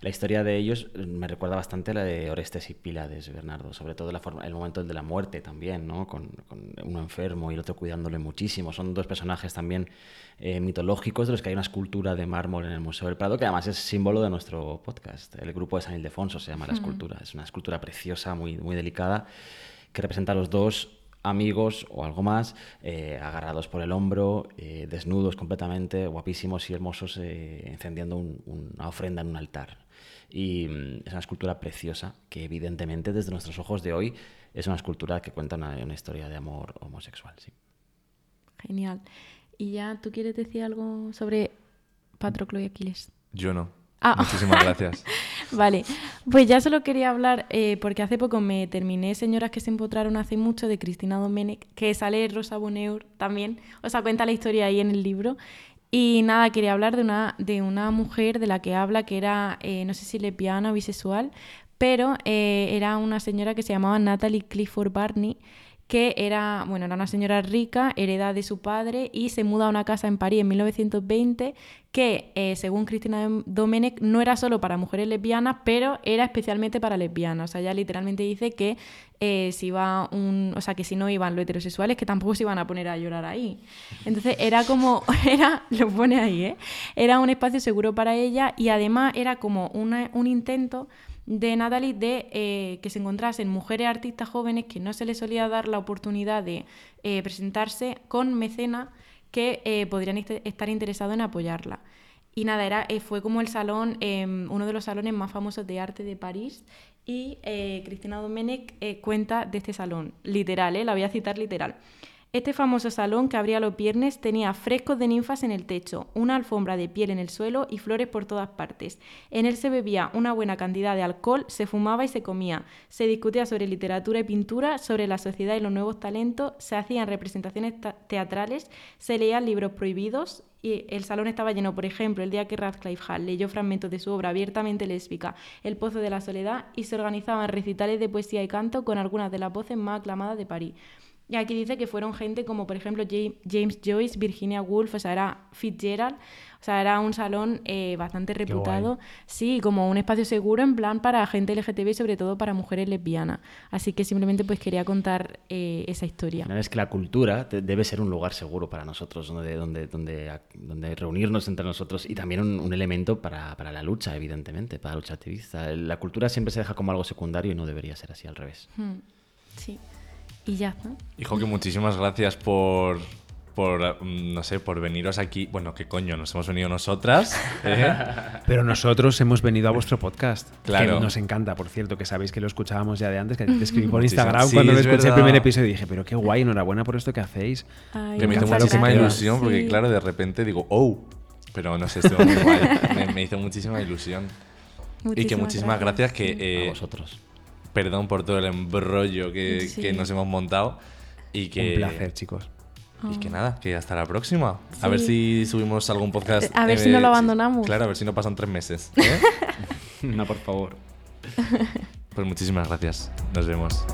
La historia de ellos eh, me recuerda bastante a la de Orestes y Pílades, Bernardo, sobre todo la forma, el momento de la muerte también, ¿no? Con, con uno enfermo y el otro cuidándole muchísimo. Son dos personajes también eh, mitológicos de los que hay una escultura de mármol en el Museo del Prado, que además es símbolo de nuestro podcast. El grupo de San Ildefonso se llama la escultura. Es una escultura preciosa, muy, muy delicada, que representa a los dos amigos o algo más, eh, agarrados por el hombro, eh, desnudos completamente, guapísimos y hermosos, eh, encendiendo un- una ofrenda en un altar. Y mm, es una escultura preciosa que evidentemente desde nuestros ojos de hoy es una escultura que cuenta una, una historia de amor homosexual. Sí. Genial. ¿Y ya tú quieres decir algo sobre Patroclo y Aquiles? Yo no. Ah. Muchísimas gracias. Vale, pues ya solo quería hablar, eh, porque hace poco me terminé Señoras que se empotraron hace mucho de Cristina Domenech, que sale Rosa Bonheur también, o sea, cuenta la historia ahí en el libro. Y nada, quería hablar de una, de una mujer de la que habla que era, eh, no sé si lesbiana o bisexual, pero eh, era una señora que se llamaba Natalie Clifford Barney, que era, bueno, era una señora rica, hereda de su padre y se muda a una casa en París en 1920 que, eh, según Cristina Domenech, no era solo para mujeres lesbianas, pero era especialmente para lesbianas. O sea, ella literalmente dice que eh, si iba un, o sea, que si no iban los heterosexuales, que tampoco se iban a poner a llorar ahí. Entonces era como, era, lo pone ahí, ¿eh? Era un espacio seguro para ella y además era como una- un intento de Natalie de eh, que se encontrasen mujeres artistas jóvenes que no se les solía dar la oportunidad de eh, presentarse con mecenas que eh, podrían est- estar interesados en apoyarla. Y nada, era, fue como el salón, eh, uno de los salones más famosos de arte de París. Y Cristina Domenech cuenta de este salón, literal, la voy a citar literal. Este famoso salón que abría los viernes tenía frescos de ninfas en el techo, una alfombra de piel en el suelo y flores por todas partes. En él se bebía una buena cantidad de alcohol, se fumaba y se comía. Se discutía sobre literatura y pintura, sobre la sociedad y los nuevos talentos, se hacían representaciones ta- teatrales, se leían libros prohibidos y el salón estaba lleno, por ejemplo, el día que Radcliffe Hall leyó fragmentos de su obra abiertamente lésbica, El Pozo de la Soledad, y se organizaban recitales de poesía y canto con algunas de las voces más aclamadas de París. Y aquí dice que fueron gente como, por ejemplo, Ja- James Joyce, Virginia Woolf, o sea, era Fitzgerald, o sea, era un salón eh, bastante reputado. Sí, como un espacio seguro en plan para gente LGTB y sobre todo para mujeres lesbianas. Así que simplemente pues quería contar eh, esa historia. Es que la cultura debe ser un lugar seguro para nosotros, donde, donde, donde, donde reunirnos entre nosotros y también un, un elemento para, para la lucha, evidentemente, para la lucha activista. La cultura siempre se deja como algo secundario y no debería ser así al revés. Hmm, Sí. Y ya. Hijo, que muchísimas gracias por, por, mm, no sé, por veniros aquí. Bueno, qué coño, nos hemos venido nosotras. ¿eh? Pero nosotros hemos venido a vuestro podcast. Claro. Que nos encanta, por cierto, que sabéis que lo escuchábamos ya de antes, que te escribí por Instagram sí, cuando es escuché el primer episodio y dije, pero qué guay, enhorabuena por esto que hacéis. Ay, que me hizo lo muchísima ilusión, porque Sí. claro, de repente digo, oh, pero no sé, estuvo muy guay. Me, me hizo muchísima ilusión. y que muchísimas gracias, que... a eh, vosotros. Perdón por todo el embrollo que, Sí. que nos hemos montado. Y que, Un placer, chicos. Y que nada, que hasta la próxima. A ver si subimos algún podcast. A ver si no lo abandonamos. Claro, a ver si no pasan tres meses. ¿eh? no, por favor. pues muchísimas gracias. Nos vemos.